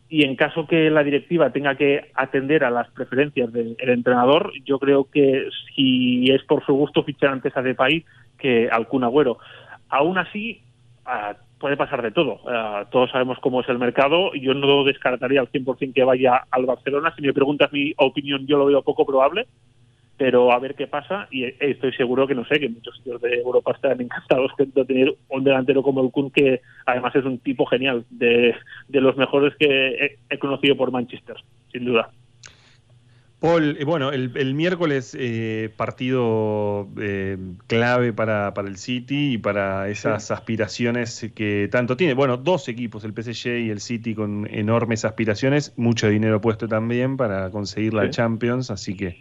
y en caso que la directiva tenga que atender a las preferencias del entrenador, yo creo que si es por su gusto fichar antes a Depay que al Kun Agüero. Aún así, puede pasar de todo. Eh, todos sabemos cómo es el mercado. Yo no descartaría al 100% que vaya al Barcelona. Si me preguntas mi opinión, yo lo veo poco probable. Pero a ver qué pasa. Y estoy seguro que no sé, que muchos sitios de Europa están encantados de tener un delantero como el Kun, que además es un tipo genial, de los mejores que he conocido por Manchester, sin duda. Paul, eh, bueno, el, miércoles eh, partido eh, clave para, el City y para esas aspiraciones que tanto tiene. Bueno, dos equipos, el PSG y el City con enormes aspiraciones, mucho dinero puesto también para conseguir la Champions, así que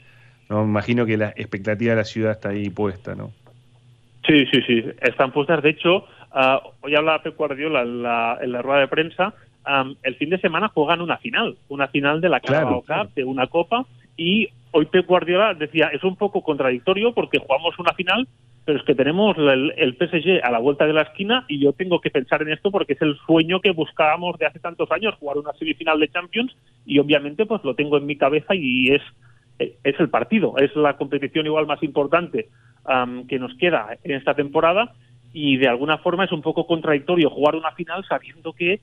no imagino que la expectativa de la ciudad está ahí puesta, ¿no? Sí, sí, sí, están puestas. De hecho, ah, hoy hablaba Pep Guardiola en la, rueda de prensa. el fin de semana juegan una final, una final de la Carabao Cup, de una copa y hoy Pep Guardiola decía, es un poco contradictorio porque jugamos una final, pero es que tenemos el, el, PSG a la vuelta de la esquina y yo tengo que pensar en esto porque es el sueño que buscábamos de hace tantos años, jugar una semifinal de Champions y obviamente pues lo tengo en mi cabeza y es, es el partido, es la competición igual más importante que nos queda en esta temporada y de alguna forma es un poco contradictorio jugar una final sabiendo que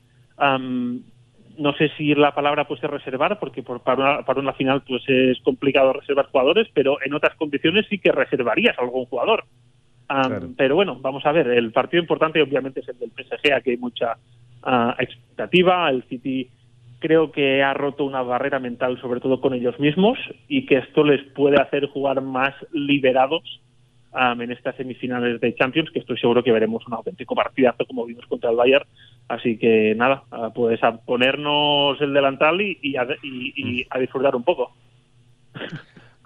no sé si la palabra puede ser reservar, porque por, para, una, para una final pues es complicado reservar jugadores, pero en otras condiciones sí que reservarías a algún jugador. Pero bueno, vamos a ver, el partido importante obviamente es el del PSG, aquí hay mucha ah, expectativa, el City creo que ha roto una barrera mental sobre todo con ellos mismos y que esto les puede hacer jugar más liberados en estas semifinales de Champions, que estoy seguro que veremos un auténtico partidazo como vimos contra el Bayern. Así que nada, pues a ponernos el delantal y, a, disfrutar un poco.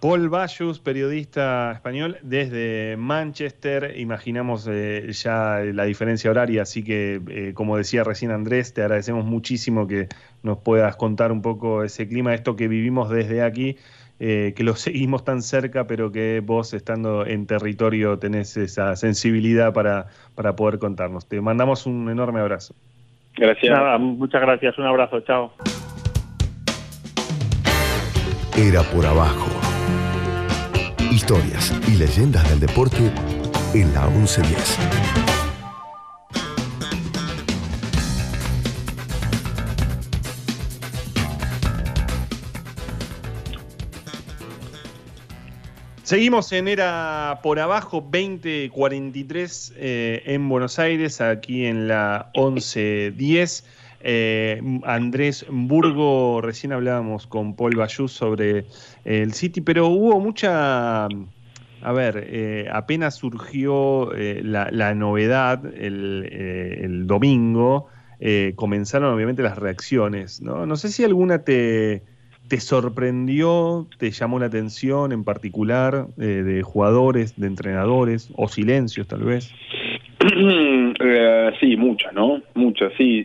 Paul Bayus, periodista español desde Manchester. Imaginamos eh, ya la diferencia horaria, así que, eh, como decía recién Andrés, te agradecemos muchísimo que nos puedas contar un poco ese clima, esto que vivimos desde aquí. Eh, que lo seguimos tan cerca, pero que vos estando en territorio tenés esa sensibilidad para, para poder contarnos. Te mandamos un enorme abrazo. Gracias. muchas gracias, un abrazo, chao. Era por abajo. Historias y leyendas del deporte en la 1110. Seguimos en Era por Abajo 2043 eh, en Buenos Aires, aquí en la 1110. Eh, Andrés Burgo, recién hablábamos con Paul Bayús sobre el City, pero hubo mucha. A ver, eh, apenas surgió la, novedad el, domingo, comenzaron obviamente las reacciones. ¿no? no sé si alguna te, ¿Te sorprendió, te llamó la atención en particular eh, de jugadores, de entrenadores o silencios tal vez? sí, muchas, ¿no? Muchas, sí.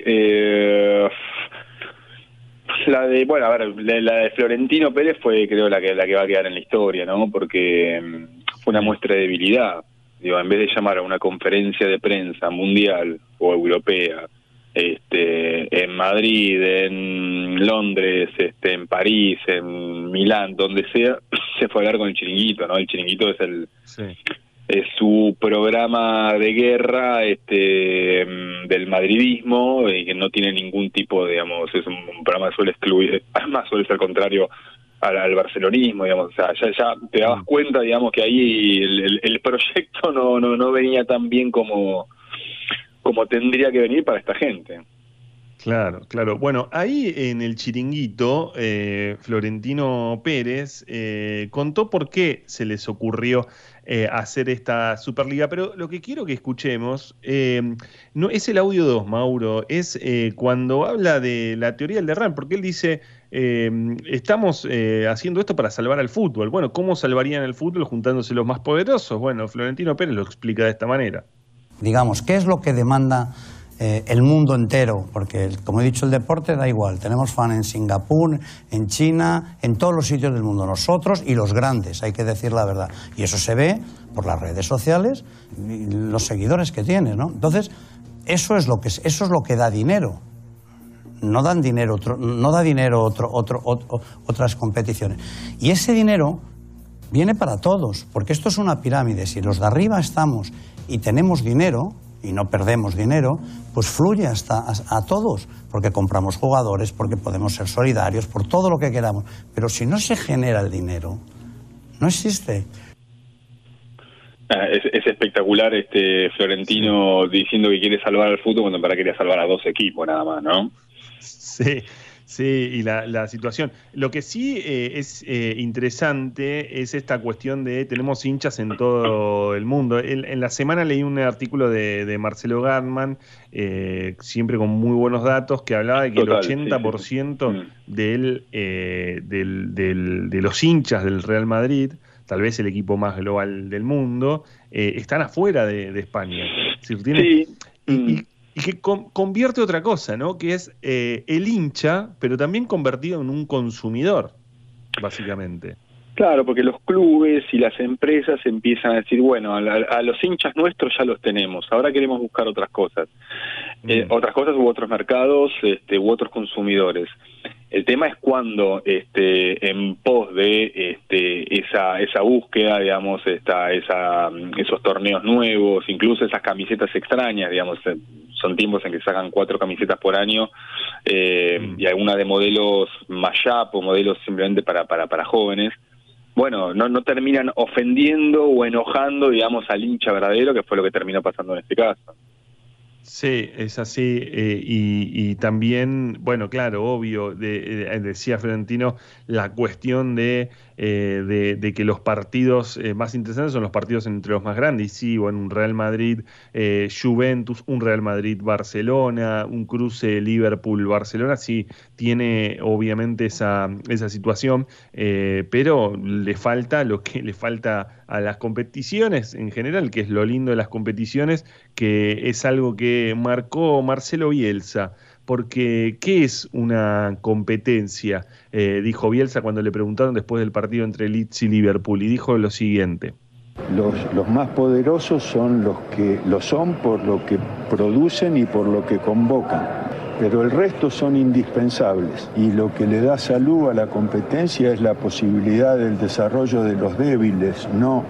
la de, bueno, a ver, la, de Florentino Pérez fue creo la que, la que va a quedar en la historia, ¿no? Porque mm, fue una muestra de debilidad. Digo, en vez de llamar a una conferencia de prensa mundial o europea, este, en Madrid, en Londres, este, en París, en Milán, donde sea, se fue a hablar con el chiringuito, ¿no? El chiringuito es el es su programa de guerra este del madridismo y que no tiene ningún tipo, digamos, es un, programa que suele excluir, además suele ser contrario al, barcelonismo, digamos, o sea, ya, ya te dabas mm. cuenta, digamos, que ahí el, el proyecto no, no, no venía tan bien como como tendría que venir para esta gente. Claro, claro. Bueno, ahí en el chiringuito, eh, Florentino Pérez eh, contó por qué se les ocurrió eh, hacer esta Superliga, pero lo que quiero que escuchemos no es el audio 2, Mauro, es cuando habla de la teoría del derrame, porque él dice, estamos haciendo esto para salvar al fútbol. Bueno, ¿cómo salvarían el fútbol juntándose los más poderosos? Bueno, Florentino Pérez lo explica de esta manera. Digamos, ¿qué es lo que demanda eh, el mundo entero? Porque, como he dicho, el deporte da igual. Tenemos fan en Singapur, en China, en todos los sitios del mundo. Nosotros y los grandes, hay que decir la verdad. Y eso se ve por las redes sociales, y los seguidores que tienes, ¿no? Entonces, eso es lo que, eso es lo que da dinero. No dan dinero, otro, no da dinero otro, otro, otras competiciones. Y ese dinero viene para todos, porque esto es una pirámide. Si los de arriba estamos y tenemos dinero, y no perdemos dinero, pues fluye hasta a, todos, porque compramos jugadores, porque podemos ser solidarios, por todo lo que queramos. Pero si no se genera el dinero, no existe. Ah, es, espectacular este Florentino diciendo que quiere salvar al fútbol cuando para quería salvar a dos equipos nada más, ¿no? Sí, Sí, y la, situación. Lo que sí eh, es eh, interesante es esta cuestión de tenemos hinchas en todo el mundo. En, la semana leí un artículo de, Marcelo Gartman, eh, siempre con muy buenos datos, que hablaba de que el 80% mm. Del, del, de los hinchas del Real Madrid, tal vez el equipo más global del mundo, están afuera de, España. sí. y, y que convierte otra cosa, ¿no? Que es eh, el hincha, pero también convertido en un consumidor, básicamente. Claro, porque los clubes y las empresas empiezan a decir, bueno, a, los hinchas nuestros ya los tenemos, ahora queremos buscar otras cosas, eh, mm. otras cosas u otros mercados este, u otros consumidores. El tema es cuando, este, en pos de este, esa, esa búsqueda, digamos, esta, esa, esos torneos nuevos, incluso esas camisetas extrañas, digamos, eh, son tiempos en que sacan cuatro camisetas por año eh, mm. y alguna de modelos mashup o modelos simplemente para, para, para jóvenes. Bueno, no, no terminan ofendiendo o enojando, digamos, al hincha verdadero, que fue lo que terminó pasando en este caso. Sí, es así. Eh, y, también, bueno, claro, obvio, eh, decía Florentino, la cuestión de, eh, de, que los partidos más interesantes son los partidos entre los más grandes. Y sí, bueno, un Real Madrid-Juventus, un Real Madrid-Barcelona, un cruce Liverpool-Barcelona, sí, tiene obviamente esa, esa situación, pero le falta lo que le falta a las competiciones en general, que es lo lindo de las competiciones, que es algo que marcó Marcelo Bielsa. Porque, ¿qué es una competencia? Eh, dijo Bielsa cuando le preguntaron después del partido entre Leeds y Liverpool, y dijo lo siguiente. Los, los, más poderosos son los que lo son por lo que producen y por lo que convocan, pero el resto son indispensables y lo que le da salud a la competencia es la posibilidad del desarrollo de los débiles, no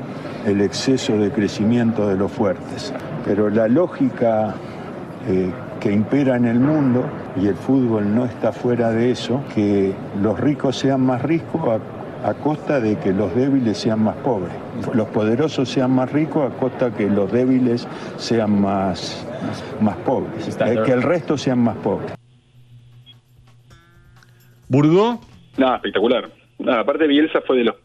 el exceso de crecimiento de los fuertes. Pero la lógica eh, que impera en el mundo, y el fútbol no está fuera de eso, que los ricos sean más ricos a, costa de que los débiles sean más pobres. Los poderosos sean más ricos a costa que los débiles sean más, más, pobres. Eh, que el resto sean más pobres. ¿Burgo? No, espectacular aparte Bielsa fue de los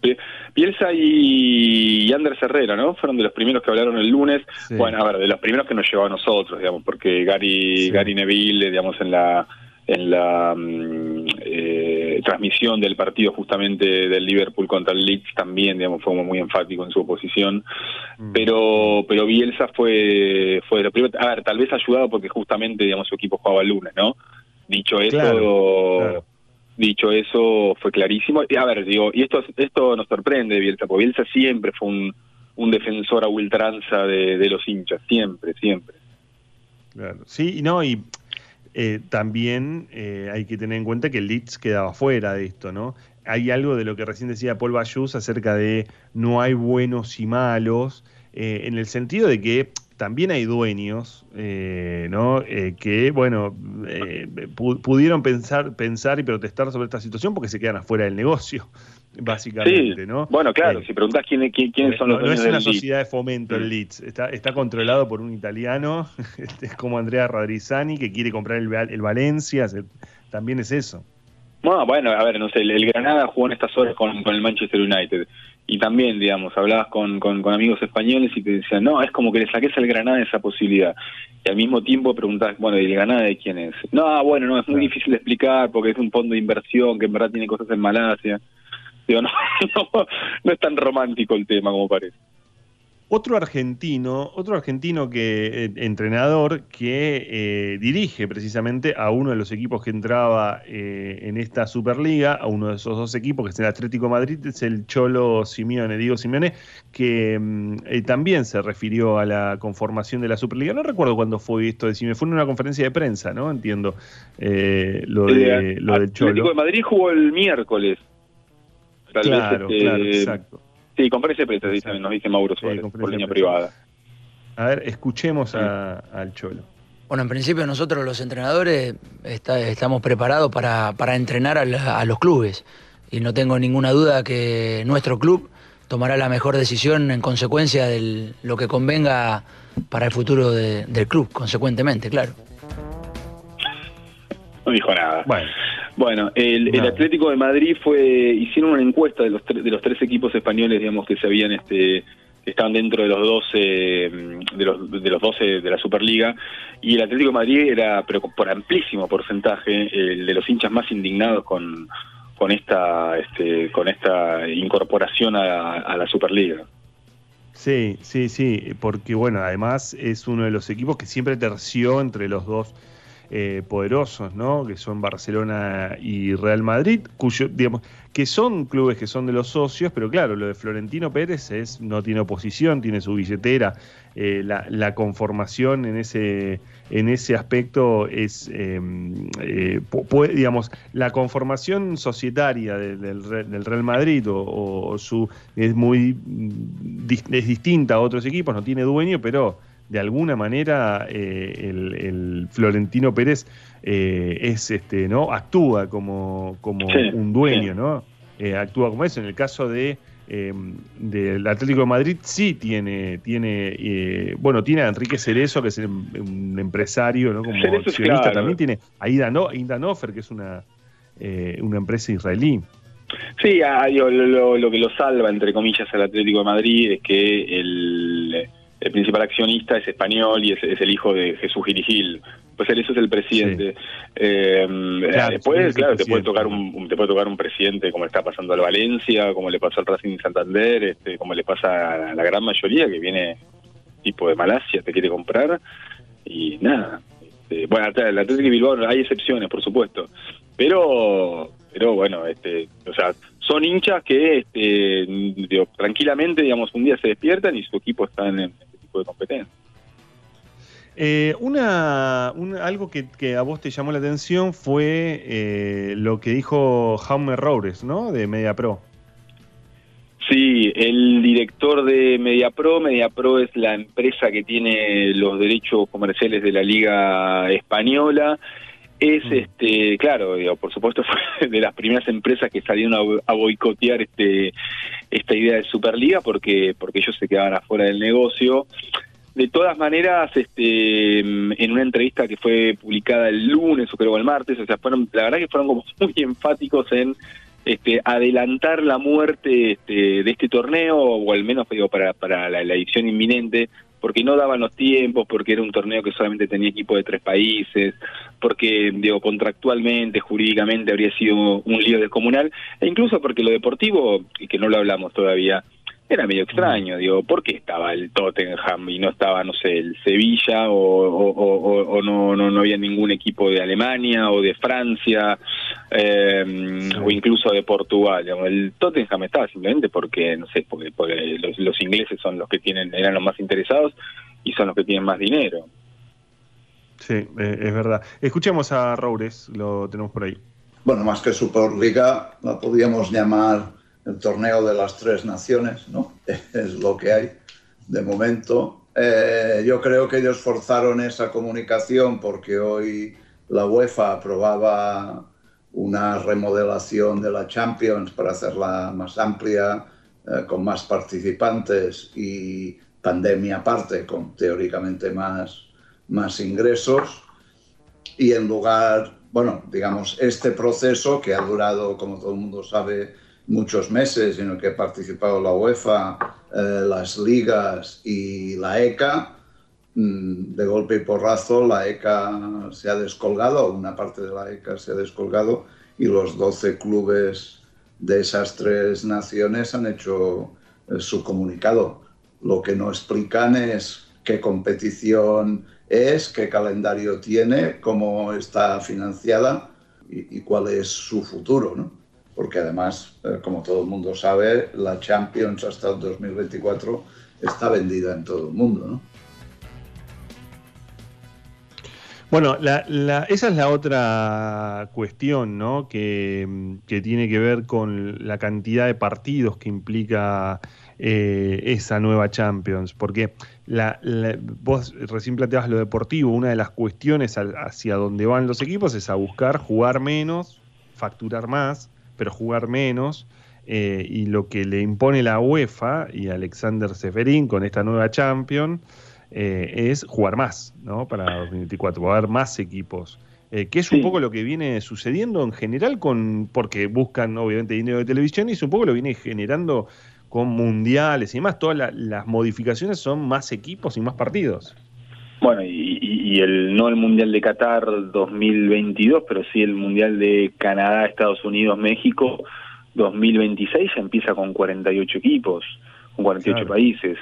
Bielsa y Anders Herrera, ¿no? Fueron de los primeros que hablaron el lunes. Bueno, a ver, de los primeros que nos llevó a nosotros, digamos, porque Gary Gary Neville, digamos, en la en la mm, eh, transmisión del partido justamente del Liverpool contra el Leeds también, digamos, fue muy enfático en su oposición. Mm. Pero pero Bielsa fue fue de lo primero, a ver, tal vez ayudado porque justamente, digamos, su equipo jugaba el lunes, ¿no? Dicho eso, dicho eso, fue clarísimo. Y a ver, digo, y esto esto nos sorprende Bielsa, porque Bielsa siempre fue un, un defensor a ultranza de, de los hinchas, siempre, siempre. Claro. Sí, no, y eh, también eh, hay que tener en cuenta que el Leeds quedaba fuera de esto, ¿no? Hay algo de lo que recién decía Paul Bayus acerca de no hay buenos y malos, eh, en el sentido de que también hay dueños, ¿no? que, bueno, pudieron pensar, pensar y protestar sobre esta situación porque se quedan afuera del negocio básicamente, ¿no? Bueno, claro, si preguntas quién, quiénes son los no, no es una sociedad de fomento el Leeds, está, está controlado por un italiano, este, es como Andrea Radrizzani, que quiere comprar el, el Valencia, también es eso. Bueno, bueno, a ver, no sé, el, Granada jugó en estas horas con, con, el Manchester United y también, digamos, hablabas con, con, amigos españoles y te decían, no, es como que le saques al Granada esa posibilidad. Y al mismo tiempo preguntabas, bueno, ¿y el Granada de quién es? No, bueno, no, es muy difícil de explicar porque es un fondo de inversión que en verdad tiene cosas en Malasia. no, no, es tan romántico el tema como parece. Otro argentino, otro argentino que eh, entrenador que eh, dirige precisamente a uno de los equipos que entraba eh, en esta Superliga, a uno de esos dos equipos que es el Atlético Madrid, es el Cholo Simeone, Diego Simeone, que mm, también se refirió a la conformación de la Superliga. No recuerdo cuándo fue esto de Simeone, fue en una conferencia de prensa, ¿no? Entiendo lo, de, lo del Cholo. Atlético de Madrid jugó el miércoles claro, este, claro, exacto. Sí, ese precio, dice, nos dice Mauro Suárez, por línea privada. A ver, escuchemos al Cholo. Bueno, en principio nosotros los entrenadores estamos preparados para, para entrenar a, los clubes y no tengo ninguna duda que nuestro club tomará la mejor decisión en consecuencia de lo que convenga para el futuro del club, consecuentemente, claro. No dijo nada. Bueno. Bueno, el, Atlético de Madrid fue hicieron una encuesta de los de los tres equipos españoles, digamos que se habían este que estaban dentro de los 12 mm, de los de los 12 de la Superliga y el Atlético de Madrid era pero por amplísimo porcentaje el de los hinchas más indignados con con esta este con esta incorporación a, a la Superliga. Sí, sí, sí, porque bueno, además es uno de los equipos que siempre terció entre los dos eh, poderosos, ¿no? Que son Barcelona y Real Madrid, cuyo, digamos, que son clubes que son de los socios, pero claro, lo de Florentino Pérez es, no tiene oposición, tiene su billetera, eh, la, conformación en ese, en ese aspecto es, em, eh, digamos, la conformación societaria del, Real Madrid o, su, es muy es distinta a otros equipos, no tiene dueño, pero de alguna manera eh, el, Florentino Pérez eh, es este no actúa como, como un dueño, ¿no? Eh, actúa como eso. En el caso de del Atlético de Madrid sí tiene tiene bueno tiene a Enrique Cerezo que es un, empresario no como accionista también tiene a Ida, no, que es una una empresa israelí. Sí, ah, lo, lo, que lo salva, entre comillas, al Atlético de Madrid es que el, el principal accionista es español y es, el hijo de Jesús Girigil. Pues él eso es el presidente. Eh, después, claro, te puede tocar un, te puede tocar un presidente como está pasando al Valencia, como le pasó al Racing Santander, este, como le pasa a la gran mayoría que viene tipo de Malasia, te quiere comprar y nada. Este, bueno, el Atlético de Bilbao hay excepciones, por supuesto, pero pero bueno, este, o sea, son hinchas que este, tranquilamente, digamos, un día se despiertan y su equipo está en, tipo de competencia. Eh, una, algo que, a vos te llamó la atención fue eh, lo que dijo Jaume Roures, ¿no? De MediaPro. Sí, el director de MediaPro, MediaPro es la empresa que tiene los derechos comerciales de la Liga Española es mm. este claro digo, por supuesto fue de las primeras empresas que salieron a, boicotear este esta idea de Superliga porque porque ellos se quedaban afuera del negocio de todas maneras este en una entrevista que fue publicada el lunes o creo el martes o sea fueron la verdad que fueron como muy enfáticos en este, adelantar la muerte este, de este torneo o al menos digo para para la edición inminente porque no daban los tiempos, porque era un torneo que solamente tenía equipo de tres países, porque, digo, contractualmente, jurídicamente habría sido un lío descomunal, e incluso porque lo deportivo, y que no lo hablamos todavía, era medio extraño, digo, ¿por qué estaba el Tottenham y no estaba, no sé, el Sevilla o, o, no, no, no había ningún equipo de Alemania o de Francia eh, o incluso de Portugal? Digamos, el Tottenham estaba simplemente porque, no sé, porque, los, ingleses son los que tienen, eran los más interesados y son los que tienen más dinero. Sí, eh, es verdad. Escuchemos a Roures, lo tenemos por ahí. Bueno, más que Superliga, la podríamos llamar el torneo de las tres naciones, ¿no? Es lo que hay de momento. Eh, yo creo que ellos forzaron esa comunicación porque hoy la UEFA aprobaba una remodelación de la Champions para hacerla más amplia, eh, con más participantes y pandemia aparte, con teóricamente más, más ingresos. Y en lugar, bueno, digamos, este proceso que ha durado, como todo el mundo sabe, muchos meses en el que ha participado la UEFA, eh, las ligas y la ECA. Mm, de golpe y porrazo la ECA se ha descolgado, una parte de la ECA se ha descolgado y los 12 clubes de esas tres naciones han hecho eh, su comunicado. Lo que no explican es qué competición es, qué calendario tiene, cómo está financiada y, y cuál es su futuro. ¿no? Porque además, eh, como todo el mundo sabe, la Champions hasta el 2024 está vendida en todo el mundo, ¿no? Bueno, esa es la otra cuestión, ¿no? Que, tiene que ver con la cantidad de partidos que implica eh, esa nueva Champions, porque la, vos recién planteabas lo deportivo, una de las cuestiones hacia donde van los equipos es a buscar jugar menos, facturar más, pero jugar menos. Eh, y lo que le impone la UEFA y Alexander Seferín con esta nueva Champion eh, es jugar más, ¿no? Para 2024, va a haber más equipos. Eh, que es un poco lo que viene sucediendo en general con, porque buscan obviamente dinero de televisión y es un poco lo viene generando con mundiales y demás, todas las modificaciones son más equipos y más partidos. Bueno, y, y el no el Mundial de Qatar 2022, pero sí el Mundial de Canadá, Estados Unidos, México 2026 ya empieza con 48 equipos, con 48 países.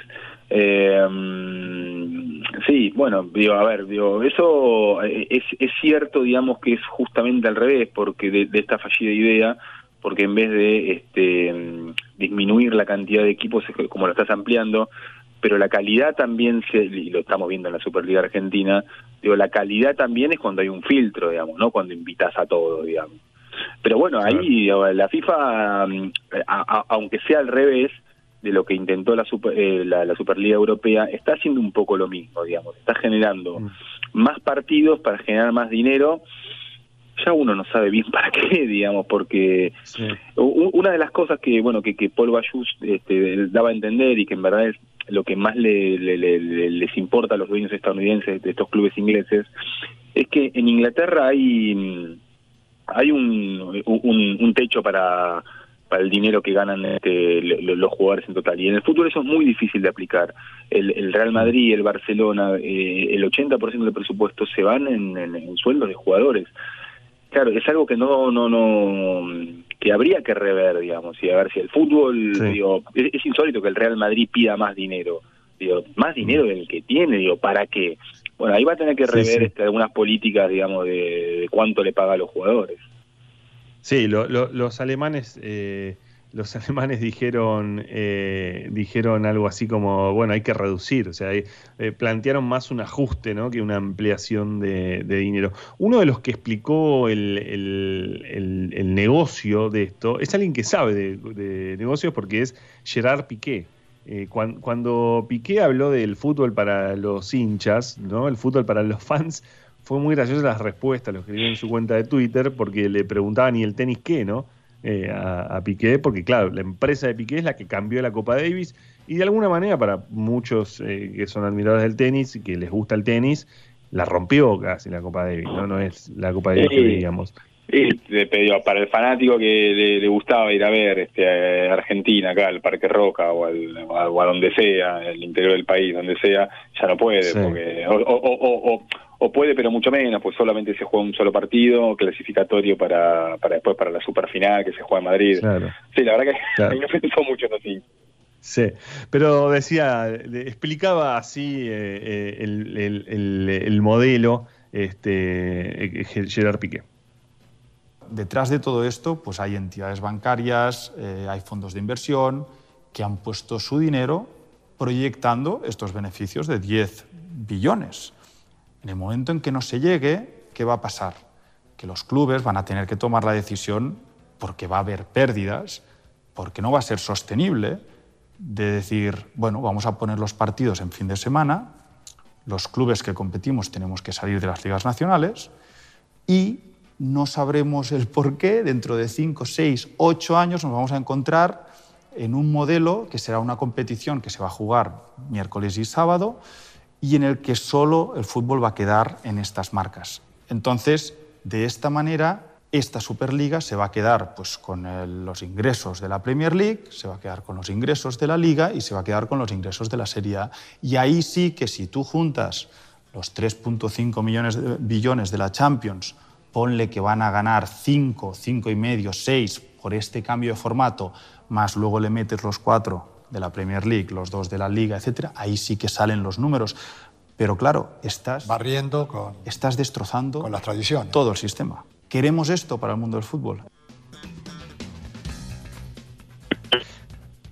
Eh, sí, bueno, digo, a ver, digo, eso es, es cierto, digamos que es justamente al revés, porque de, de esta fallida idea, porque en vez de este, disminuir la cantidad de equipos, como lo estás ampliando, pero la calidad también, se, y lo estamos viendo en la Superliga Argentina, digo, la calidad también es cuando hay un filtro, digamos, no cuando invitas a todo, digamos. Pero bueno, ahí la FIFA, mm, aunque sea al revés de lo que intentó la, eh, la, Superliga Europea, está haciendo un poco lo mismo, digamos, está generando mm. más partidos para generar más dinero, ya uno no sabe bien para qué, digamos, porque una de las cosas que, bueno, que, que Paul Bayus este, daba a entender y que en verdad es lo que más le, les importa a los dueños estadounidenses de estos clubes ingleses es que en Inglaterra hay hay un, un, techo para para el dinero que ganan este, los jugadores en total. Y en el fútbol eso es muy difícil de aplicar. El, Real Madrid, el Barcelona, eh, el 80% del presupuesto se van en, en, sueldos de jugadores. Claro, es algo que no, no, no, que habría que rever, digamos, y a ver si el fútbol, digo, es, insólito que el Real Madrid pida más dinero, digo, más dinero del que tiene, digo, ¿para qué? Bueno, ahí va a tener que rever Este, algunas políticas, digamos, de, cuánto le paga a los jugadores. Sí, los alemanes eh, los alemanes dijeron, eh, dijeron algo así como, bueno, hay que reducir, o sea, eh, plantearon más un ajuste que una ampliación de, dinero. Uno de los que explicó el, el, negocio de esto es alguien que sabe de, negocios porque es Gerard Piqué. Eh, cuando, Piqué habló del fútbol para los hinchas, ¿no? el fútbol para los fans, fue muy graciosa las respuestas, lo escribió en su cuenta de Twitter, porque le preguntaban, ¿y el tenis qué? ¿no? Eh, a, Piqué, porque claro, la empresa de Piqué es la que cambió la Copa Davis y de alguna manera para muchos eh, que son admiradores del tenis y que les gusta el tenis, la rompió casi la Copa Davis, no, no es la Copa Davis que digamos. Pero para el fanático que le, gustaba ir a ver este, a Argentina, acá al Parque Roca o, al, a, donde sea, el interior del país, donde sea, ya no puede, porque, o, o, o, o, puede, pero mucho menos, pues solamente se juega un solo partido clasificatorio para, para después para la superfinal que se juega en Madrid. Sí, la verdad que claro. me pensó mucho así. Sí, pero decía, explicaba así eh, eh, el, el, el, modelo este, eh, Gerard Piqué detrás de todo esto pues hay entidades bancarias, eh, hay fondos de inversión que han puesto su dinero proyectando estos beneficios de 10 billones. En el momento en que no se llegue, ¿qué va a pasar? Que los clubes van a tener que tomar la decisión porque va a haber pérdidas, porque no va a ser sostenible, de decir, bueno, vamos a poner los partidos en fin de semana, los clubes que competimos tenemos que salir de las ligas nacionales y no sabremos el por qué, dentro de 5, 6, 8 años nos vamos a encontrar en un modelo que será una competición que se va a jugar miércoles y sábado y en el que solo el fútbol va a quedar en estas marcas. Entonces, de esta manera, esta Superliga se va a quedar pues, con los ingresos de la Premier League, se va a quedar con los ingresos de la Liga y se va a quedar con los ingresos de la Serie A. Y ahí sí que si tú juntas los 3.5 millones de billones de la Champions ponle que van a ganar 5, 5 y medio, 6 por este cambio de formato, más luego le metes los cuatro de la Premier League, los dos de la Liga, etcétera, ahí sí que salen los números. Pero claro, estás barriendo con estás destrozando con las tradiciones. Todo el sistema. Queremos esto para el mundo del fútbol.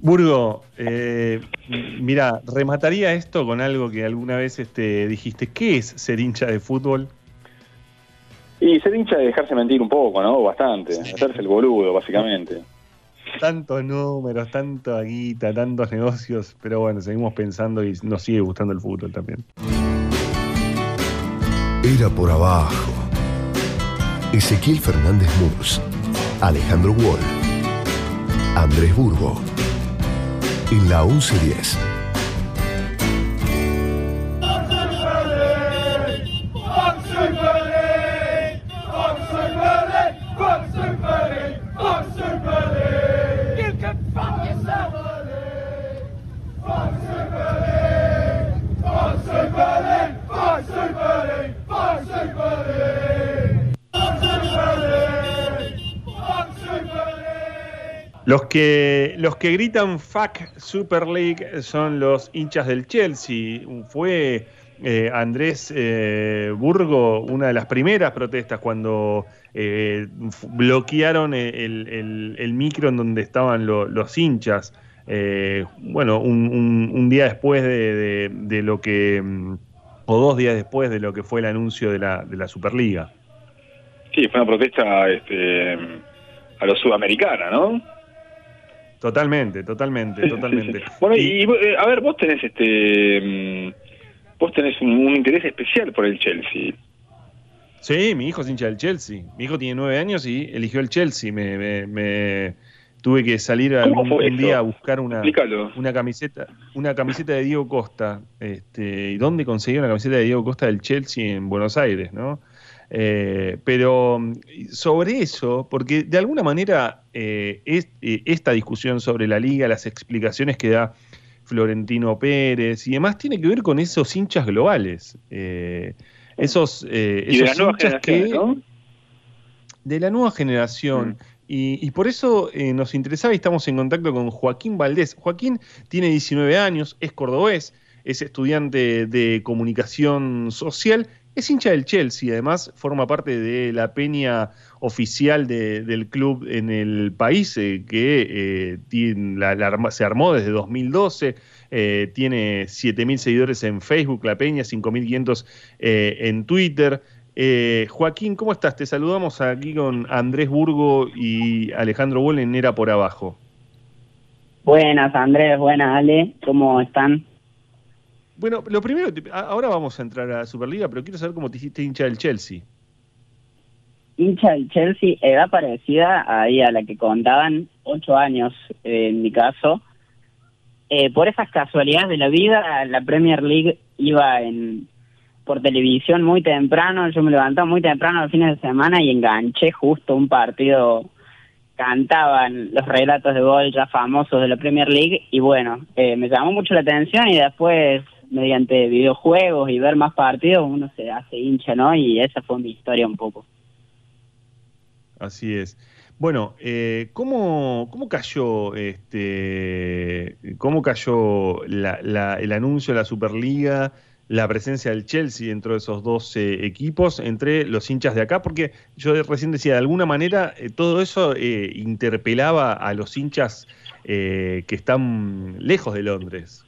Burgo, eh, mira, remataría esto con algo que alguna vez este, dijiste. ¿Qué es ser hincha de fútbol? Y ser hincha de dejarse mentir un poco, ¿no? Bastante. Hacerse el boludo, básicamente. Tantos números, tanta guita, tantos negocios, pero bueno, seguimos pensando y nos sigue gustando el fútbol también. Era por abajo. Ezequiel Fernández Murs, Alejandro Wall, Andrés Burgo, en la 1110. Los que, los que gritan fuck Super League son los hinchas del Chelsea. Fue eh, Andrés eh, Burgo una de las primeras protestas cuando eh, bloquearon el, micro en donde estaban los hinchas. bueno, un, día después de, lo que, mm, o dos días después de lo que fue el anuncio de la, de la Superliga. Sí, fue una protesta este, a lo sudamericana, ¿no? Totalmente, totalmente, totalmente. bueno, y, eh, a ver, vos tenés este, mm, vos tenés un, interés especial por el Chelsea. Sí, mi hijo es hincha del Chelsea. Mi hijo tiene nueve años y eligió el Chelsea. Me, me, tuve que salir algún un día a buscar una, una camiseta, una camiseta de Diego Costa. Este, ¿Y dónde conseguí una camiseta de Diego Costa del Chelsea en Buenos Aires, no? Eh, pero sobre eso, porque de alguna manera eh, eh, esta discusión sobre la liga, las explicaciones que da Florentino Pérez y demás, tiene que ver con esos hinchas globales. esos, hinchas que. De la nueva generación. Mm. Y, por eso nos interesaba y estamos en contacto con Joaquín Valdés. Joaquín tiene 19 años, es cordobés, es estudiante de comunicación social es hincha del Chelsea, además forma parte de la peña oficial del club en el país, eh, que eh, se armó desde 2012, eh, tiene 7.000 seguidores en Facebook, la peña, 5.500 en Twitter. Joaquín, ¿cómo estás? Te saludamos aquí con Andrés Burgo y Alejandro Boll en Era por Abajo. Buenas, Andrés, buenas, Ale, ¿cómo están? Bueno, lo primero, ahora vamos a entrar a la Superliga, pero quiero saber cómo te hiciste hincha del Chelsea. Hincha del Chelsea, edad parecida ahí a la que contaban, ocho años eh, en mi caso. Eh, por esas casualidades de la vida, la Premier League iba en por televisión muy temprano, yo me levantaba muy temprano los fines de semana y enganché justo un partido, cantaban los relatos de gol ya famosos de la Premier League y bueno, eh, me llamó mucho la atención y después mediante videojuegos y ver más partidos uno se hace hincha, ¿no? Y esa fue mi historia un poco. Así es. Bueno, eh, ¿cómo, ¿cómo, cayó este, cómo cayó el anuncio de la Superliga, la presencia del Chelsea dentro de esos dos equipos entre los hinchas de acá? Porque yo recién decía, de alguna manera eh, todo eso eh, interpelaba a los hinchas que están lejos de Londres.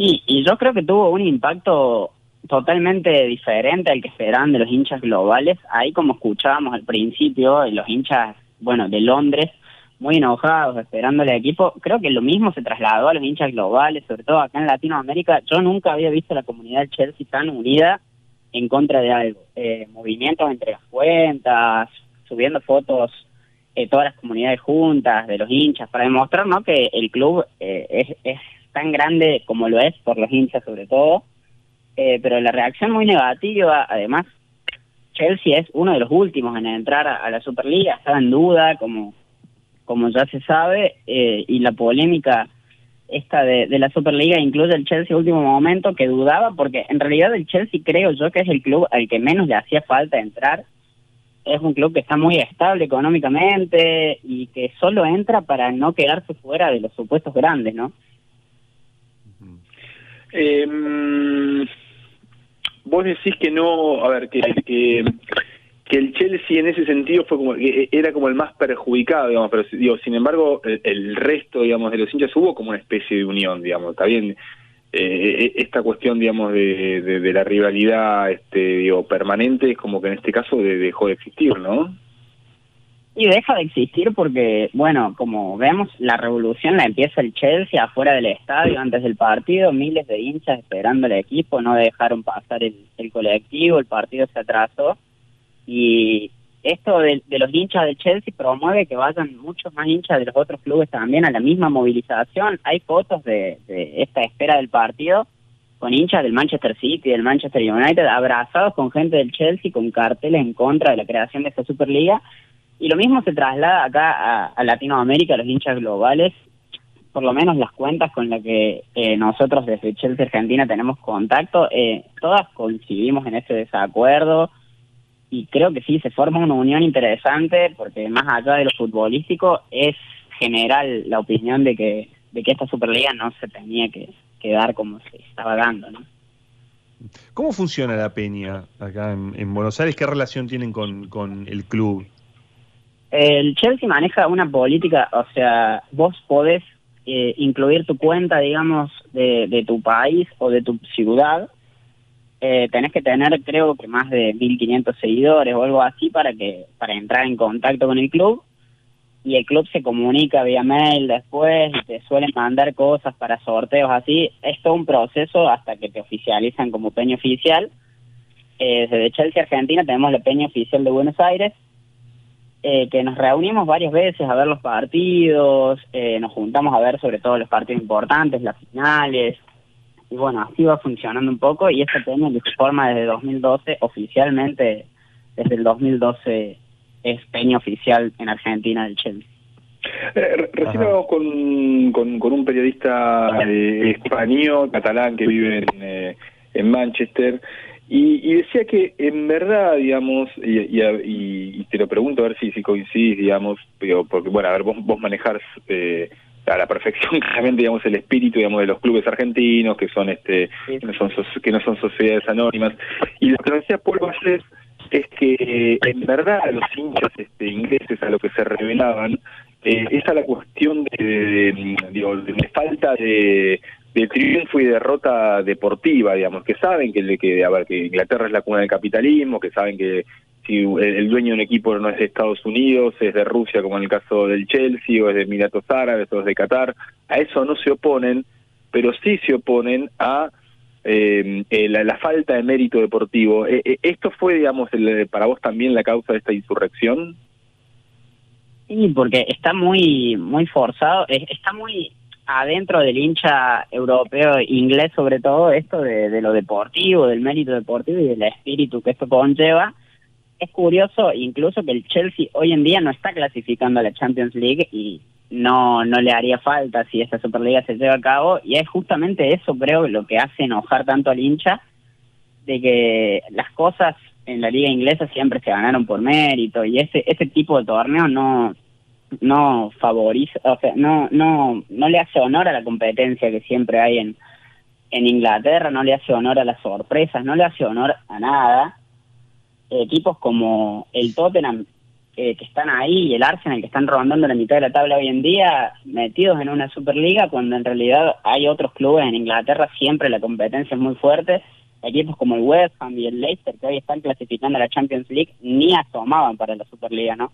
Sí, y yo creo que tuvo un impacto totalmente diferente al que esperaban de los hinchas globales. Ahí como escuchábamos al principio, los hinchas, bueno, de Londres, muy enojados, esperando al equipo. Creo que lo mismo se trasladó a los hinchas globales, sobre todo acá en Latinoamérica. Yo nunca había visto la comunidad del Chelsea tan unida en contra de algo. Eh, movimientos entre las cuentas, subiendo fotos eh, todas las comunidades juntas, de los hinchas, para demostrar ¿no? que el club eh, es, es tan grande como lo es por los hinchas sobre todo eh, pero la reacción muy negativa, además, Chelsea es uno de los últimos en entrar a, la Superliga, estaba en duda, como, como ya se sabe, eh, y la polémica esta de, la Superliga incluye el Chelsea último momento que dudaba, porque en realidad el Chelsea creo yo que es el club al que menos le hacía falta entrar. Es un club que está muy estable económicamente y que solo entra para no quedarse fuera de los supuestos grandes, ¿no? Eh, vos decís que no, a ver, que, que, que el Chelsea en ese sentido fue como era como el más perjudicado, digamos, pero digo, sin embargo, el, resto, digamos, de los hinchas hubo como una especie de unión, digamos, está bien. Eh, esta cuestión, digamos, de, de, la rivalidad, este, digo, permanente, es como que en este caso dejó de existir, ¿no? Y deja de existir porque, bueno, como vemos, la revolución la empieza el Chelsea afuera del estadio antes del partido, miles de hinchas esperando al equipo, no dejaron pasar el, colectivo, el partido se atrasó y esto de, los hinchas del Chelsea promueve que vayan muchos más hinchas de los otros clubes también a la misma movilización. Hay fotos de, de esta espera del partido con hinchas del Manchester City, del Manchester United, abrazados con gente del Chelsea, con carteles en contra de la creación de esta Superliga y lo mismo se traslada acá a, Latinoamérica, a los hinchas globales, por lo menos las cuentas con las que eh, nosotros desde Chelsea Argentina tenemos contacto, eh, todas coincidimos en ese desacuerdo y creo que sí, se forma una unión interesante porque más allá de lo futbolístico es general la opinión de que, de que esta Superliga no se tenía que, dar como se estaba dando, ¿no? ¿Cómo funciona la peña acá en, Buenos Aires? ¿Qué relación tienen con, con el club? El Chelsea maneja una política, o sea, vos podés eh, incluir tu cuenta, digamos, de, de, tu país o de tu ciudad. Eh, tenés que tener, creo que más de 1.500 seguidores o algo así para que para entrar en contacto con el club. Y el club se comunica vía mail después y te suelen mandar cosas para sorteos así. Es todo un proceso hasta que te oficializan como peña oficial. Eh, desde Chelsea Argentina tenemos la peña oficial de Buenos Aires eh, que nos reunimos varias veces a ver los partidos, eh, nos juntamos a ver sobre todo los partidos importantes, las finales, y bueno, así va funcionando un poco, y peña que se forma desde 2012, oficialmente desde el 2012 es peña oficial en Argentina del Chelsea. Eh, recién con, con, un periodista español, catalán, que vive en, en Manchester, y, decía que en verdad, digamos, y, te lo pregunto a ver si, si coincidís, digamos, porque bueno, a ver, vos, vos manejás eh, a la perfección claramente, digamos, el espíritu, digamos, de los clubes argentinos, que son este, que, no son, que no son sociedades anónimas. Y lo que decía Paul Vallés es que en verdad los hinchas este, ingleses a lo que se revelaban eh, es a la cuestión de, de, de falta de de triunfo y derrota deportiva, digamos, que saben que, que, a ver, que Inglaterra es la cuna del capitalismo, que saben que si el dueño de un equipo no es de Estados Unidos, es de Rusia, como en el caso del Chelsea, o es de Emiratos Árabes, o es de Qatar, a eso no se oponen, pero sí se oponen a eh, la, falta de mérito deportivo. Eh, eh, ¿Esto fue, digamos, para vos también la causa de esta insurrección? Sí, porque está muy, muy forzado, está muy adentro del hincha europeo, inglés sobre todo, esto de, lo deportivo, del mérito deportivo y del espíritu que esto conlleva. Es curioso incluso que el Chelsea hoy en día no está clasificando a la Champions League y no, no le haría falta si esta Superliga se lleva a cabo y es justamente eso creo lo que hace enojar tanto al hincha de que las cosas en la liga inglesa siempre se ganaron por mérito y ese ese tipo de torneo no no favoriza, o sea, no no no le hace honor a la competencia que siempre hay en en Inglaterra, no le hace honor a las sorpresas, no le hace honor a nada. Equipos como el Tottenham eh, que están ahí y el Arsenal que están rondando la mitad de la tabla hoy en día, metidos en una Superliga, cuando en realidad hay otros clubes en Inglaterra, siempre la competencia es muy fuerte. Equipos como el West Ham y el Leicester, que hoy están clasificando a la Champions League, ni asomaban para la Superliga, ¿no?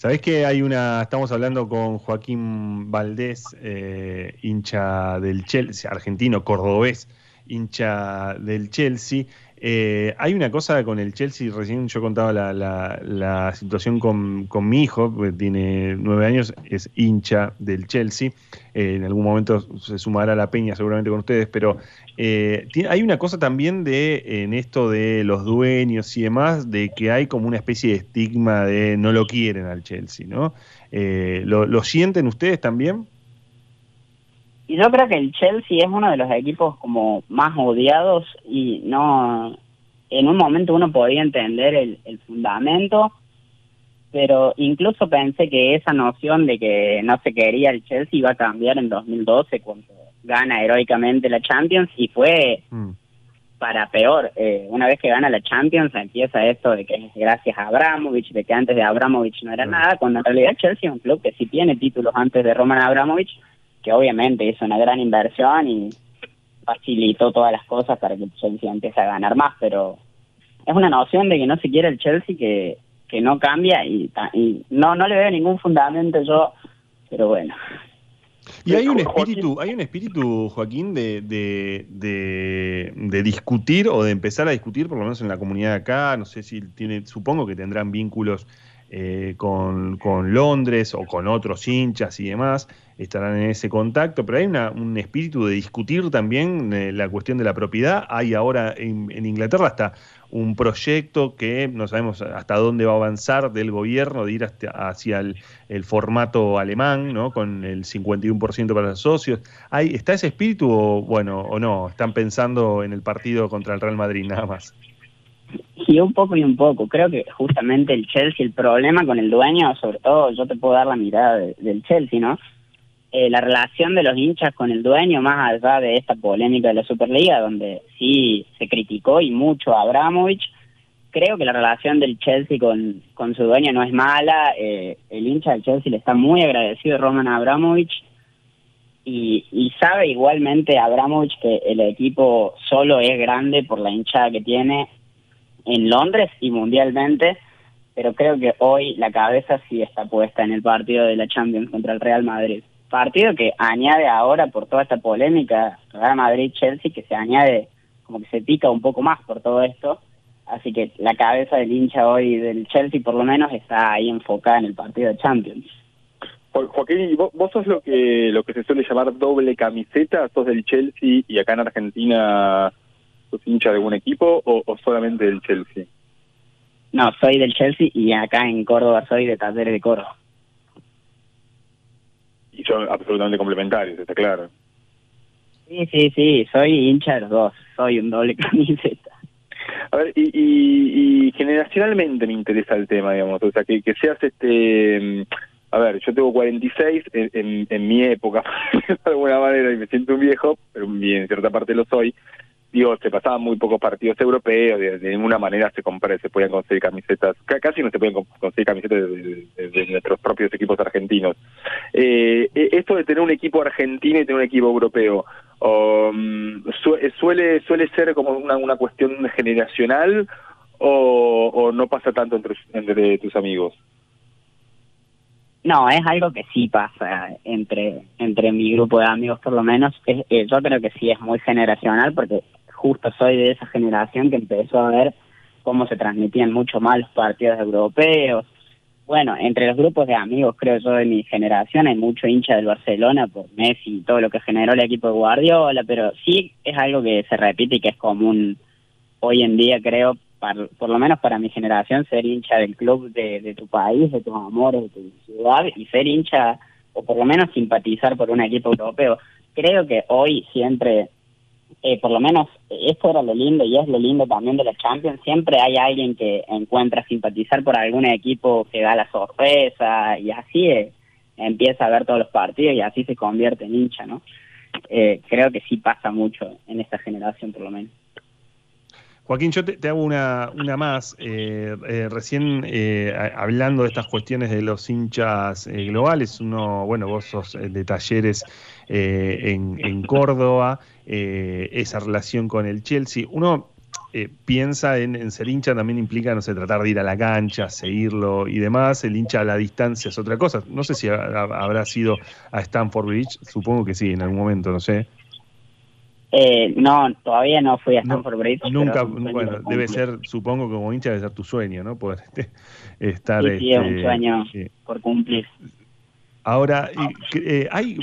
Sabés que hay una, estamos hablando con Joaquín Valdés, eh, hincha del Chelsea, argentino, cordobés, hincha del Chelsea. Eh, hay una cosa con el Chelsea, recién yo contaba la, la, la situación con, con, mi hijo, que tiene nueve años, es hincha del Chelsea, eh, en algún momento se sumará a la peña seguramente con ustedes, pero eh, hay una cosa también de en esto de los dueños y demás, de que hay como una especie de estigma de no lo quieren al Chelsea, ¿no? ¿lo, ¿Lo sienten ustedes también? Y yo creo que el Chelsea es uno de los equipos como más odiados y no, en un momento uno podía entender el, el fundamento, pero incluso pensé que esa noción de que no se quería el Chelsea iba a cambiar en 2012 cuando gana heroicamente la Champions y fue mm. para peor. Eh, una vez que gana la Champions empieza esto de que es gracias a Abramovich, de que antes de Abramovich no era mm. nada, cuando en realidad Chelsea es un club que sí tiene títulos antes de Roman Abramovich que obviamente hizo una gran inversión y facilitó todas las cosas para que el Chelsea empiece a ganar más, pero es una noción de que no se quiere el Chelsea que, que no cambia y, y no no le veo ningún fundamento yo, pero bueno. Y hay un espíritu, hay un espíritu, Joaquín, de, de, de, de, discutir o de empezar a discutir, por lo menos en la comunidad de acá, no sé si tiene, supongo que tendrán vínculos eh, con, Londres o con otros hinchas y demás, estarán en ese contacto, pero hay una, un espíritu de discutir también eh, la cuestión de la propiedad. Hay ahora en, Inglaterra hasta un proyecto que no sabemos hasta dónde va a avanzar del gobierno, de ir hacia el, el, formato alemán, ¿no? con el 51% para los socios. ¿Hay, ¿Está ese espíritu o, bueno, o no? ¿Están pensando en el partido contra el Real Madrid nada más? Sí, un poco y un poco. Creo que justamente el Chelsea, el problema con el dueño, sobre todo yo te puedo dar la mirada de, del Chelsea, ¿no? Eh, la relación de los hinchas con el dueño, más allá de esta polémica de la Superliga, donde sí se criticó y mucho a Abramovich, creo que la relación del Chelsea con, con su dueño no es mala. Eh, el hincha del Chelsea le está muy agradecido a Roman Abramovich y, y sabe igualmente Abramovich que el equipo solo es grande por la hinchada que tiene en Londres y mundialmente, pero creo que hoy la cabeza sí está puesta en el partido de la Champions contra el Real Madrid. Partido que añade ahora por toda esta polémica Real Madrid-Chelsea, que se añade como que se pica un poco más por todo esto. Así que la cabeza del hincha hoy del Chelsea por lo menos está ahí enfocada en el partido de Champions. Joaquín, ¿vos, vos sos lo que lo que se suele llamar doble camiseta, sos del Chelsea y acá en Argentina ¿Sos hincha de algún equipo o, solamente del Chelsea? No, soy del Chelsea y acá en Córdoba soy de Talleres de Córdoba. Y son absolutamente complementarios, está claro. Sí, sí, sí, soy hincha de los dos, soy un doble camiseta. A ver, y, y, y, generacionalmente me interesa el tema, digamos, o sea, que, que seas este... A ver, yo tengo 46, en, en, en mi época, de alguna manera, y me siento un viejo, pero en cierta parte lo soy, digo, se pasaban muy pocos partidos europeos, de, ninguna manera se compra, se podían conseguir camisetas, casi no se pueden conseguir camisetas de, nuestros propios equipos argentinos. Eh, e, esto de tener un equipo argentino y tener un equipo europeo, um, suele suele ser como una, una cuestión generacional o, o no pasa tanto entre, entre tus amigos? No, es algo que sí pasa entre entre mi grupo de amigos, por lo menos. Es, eh, yo creo que sí es muy generacional porque justo soy de esa generación que empezó a ver cómo se transmitían mucho más los partidos europeos, bueno, entre los grupos de amigos, creo yo, de mi generación, hay mucho hincha del Barcelona por Messi y todo lo que generó el equipo de Guardiola, pero sí es algo que se repite y que es común hoy en día, creo, por lo menos para mi generación, ser hincha del club de, tu país, de tus amores, de tu ciudad, y ser hincha, o por lo menos simpatizar por un equipo europeo. Creo que hoy siempre eh, por lo menos esto era lo lindo y es lo lindo también de la Champions, siempre hay alguien que encuentra simpatizar por algún equipo que da la sorpresa y así eh, empieza a ver todos los partidos y así se convierte en hincha, ¿no? Eh, creo que sí pasa mucho en esta generación por lo menos. Joaquín, yo te, hago una, una más. recién hablando de estas cuestiones de los hinchas globales, uno, bueno, vos sos de talleres en, Córdoba, eh, esa relación con el Chelsea. Uno eh, piensa en, ser hincha también implica, no sé, tratar de ir a la cancha, seguirlo y demás. El hincha a la distancia es otra cosa. No sé si habrá sido a Stanford Bridge, supongo que sí, en algún momento, no sé. Eh, no, todavía no fui a Stanford Bridge. Nunca, bueno, debe ser, supongo que como hincha debe ser tu sueño, ¿no? Poder este, estar. Sí, sí, es un este, sueño por cumplir. Ahora, hay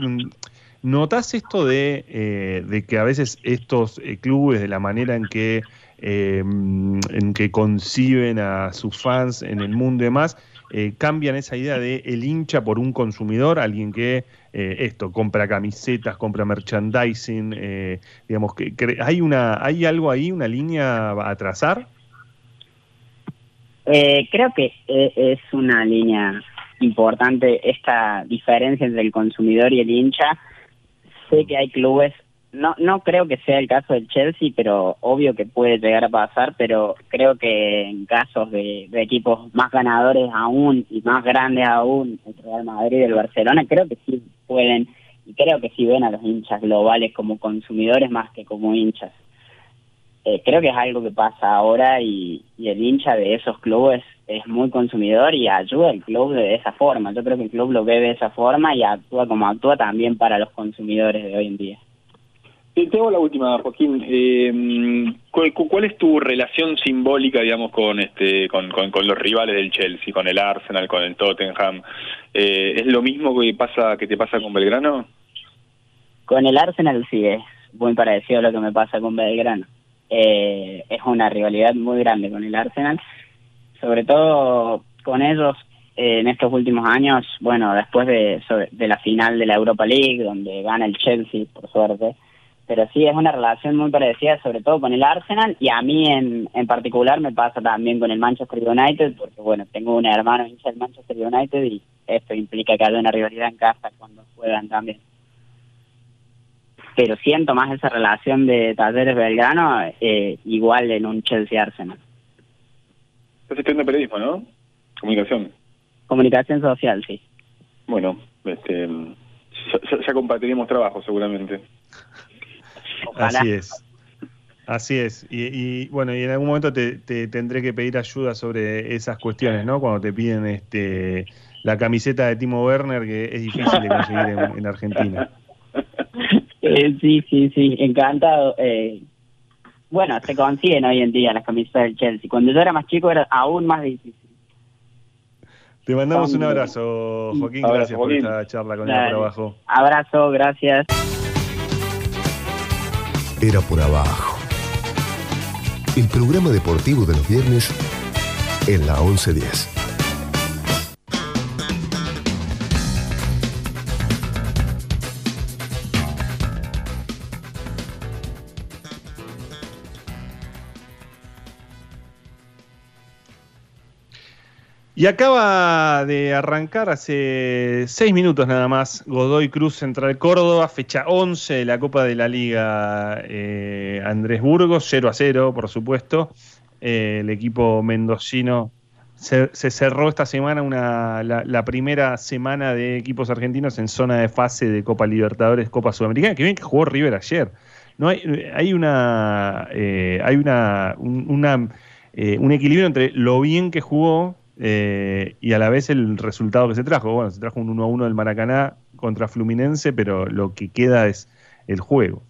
¿Notas esto eh, de, que a veces estos eh, clubes, de la manera en que, em, en que conciben a sus fans en el mundo y demás, eh, cambian esa idea de el hincha por un consumidor, alguien que esto compra camisetas, compra merchandising, digamos que hay una hay algo ahí, una línea a trazar. creo que es una línea importante esta diferencia entre el consumidor y el hincha sé que hay clubes, no, no creo que sea el caso del Chelsea, pero obvio que puede llegar a pasar, pero creo que en casos de, equipos más ganadores aún y más grandes aún, el Real Madrid y el Barcelona, creo que sí pueden, y creo que sí ven a los hinchas globales como consumidores más que como hinchas. Eh, creo que es algo que pasa ahora y, y el hincha de esos clubes es muy consumidor y ayuda al club de esa forma. Yo creo que el club lo ve de esa forma y actúa como actúa también para los consumidores de hoy en día. Y tengo la última, Joaquín. Eh, ¿cuál, es tu relación simbólica, digamos, con este, con, con, los rivales del Chelsea, con el Arsenal, con el Tottenham? Eh, ¿Es lo mismo que pasa que te pasa con Belgrano? Con el Arsenal sí es muy parecido a lo que me pasa con Belgrano. Eh, es una rivalidad muy grande con el Arsenal sobre todo con ellos eh, en estos últimos años, bueno, después de, de la final de la Europa League, donde gana el Chelsea, por suerte, pero sí es una relación muy parecida, sobre todo con el Arsenal, y a mí en, en particular me pasa también con el Manchester United, porque bueno, tengo un hermano hincha del Manchester United y esto implica que haya una rivalidad en casa cuando juegan también. Pero siento más esa relación de Talleres Belgrano eh, igual en un Chelsea Arsenal. Estás estudiando periodismo, ¿no? Comunicación. Comunicación social, sí. Bueno, este, ya, compartiremos trabajo seguramente. Así es. Así es. Y, bueno, y en algún momento te, tendré que pedir ayuda sobre esas cuestiones, ¿no? Cuando te piden este la camiseta de Timo Werner, que es difícil de conseguir en, Argentina. Eh, sí, sí, sí, encantado. Eh, bueno, se consiguen hoy en día las camisetas del Chelsea. Cuando yo era más chico era aún más difícil. Te mandamos un abrazo, Joaquín. gracias por esta charla con el Abajo. Abrazo, gracias. Era por abajo. El programa deportivo de los viernes en la 1110. Y acaba de arrancar hace seis minutos nada más Godoy Cruz Central Córdoba, fecha 11 de la Copa de la Liga eh, Andrés Burgos, 0 a 0 por supuesto. Eh, el equipo mendocino se, cerró esta semana una, la, primera semana de equipos argentinos en zona de fase de Copa Libertadores, Copa Sudamericana, que bien que jugó River ayer. No hay, hay una eh, hay una, un, un equilibrio entre lo bien que jugó eh, y a la vez el resultado que se trajo. Bueno, se trajo un 1 a 1 del Maracaná contra Fluminense, pero lo que queda es el juego.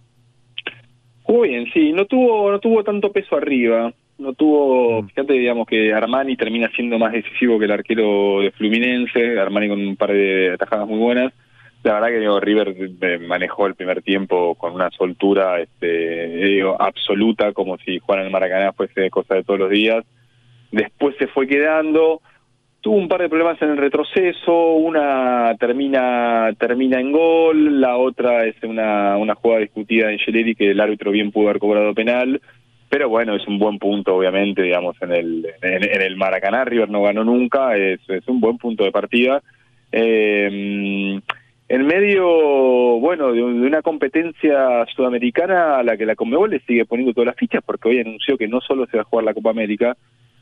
Jugó bien, sí, no tuvo, no tuvo tanto peso arriba. no tuvo, fíjate, digamos que Armani termina siendo más decisivo que el arquero de Fluminense, Armani con un par de atajadas muy buenas. La verdad que digo, River manejó el primer tiempo con una soltura este, digo, absoluta, como si jugar en el Maracaná fuese cosa de todos los días. Después se fue quedando, tuvo un par de problemas en el retroceso, una termina termina en gol, la otra es una, una jugada discutida en Geleri que el árbitro bien pudo haber cobrado penal pero bueno, es un buen punto, obviamente, digamos, en el, en, el Maracaná. River no ganó nunca, es, es un buen punto de partida. Eh, en medio, bueno, de, una competencia sudamericana a la que la Conmebol le sigue poniendo todas las fichas, porque hoy anunció que no solo se va a jugar la Copa América,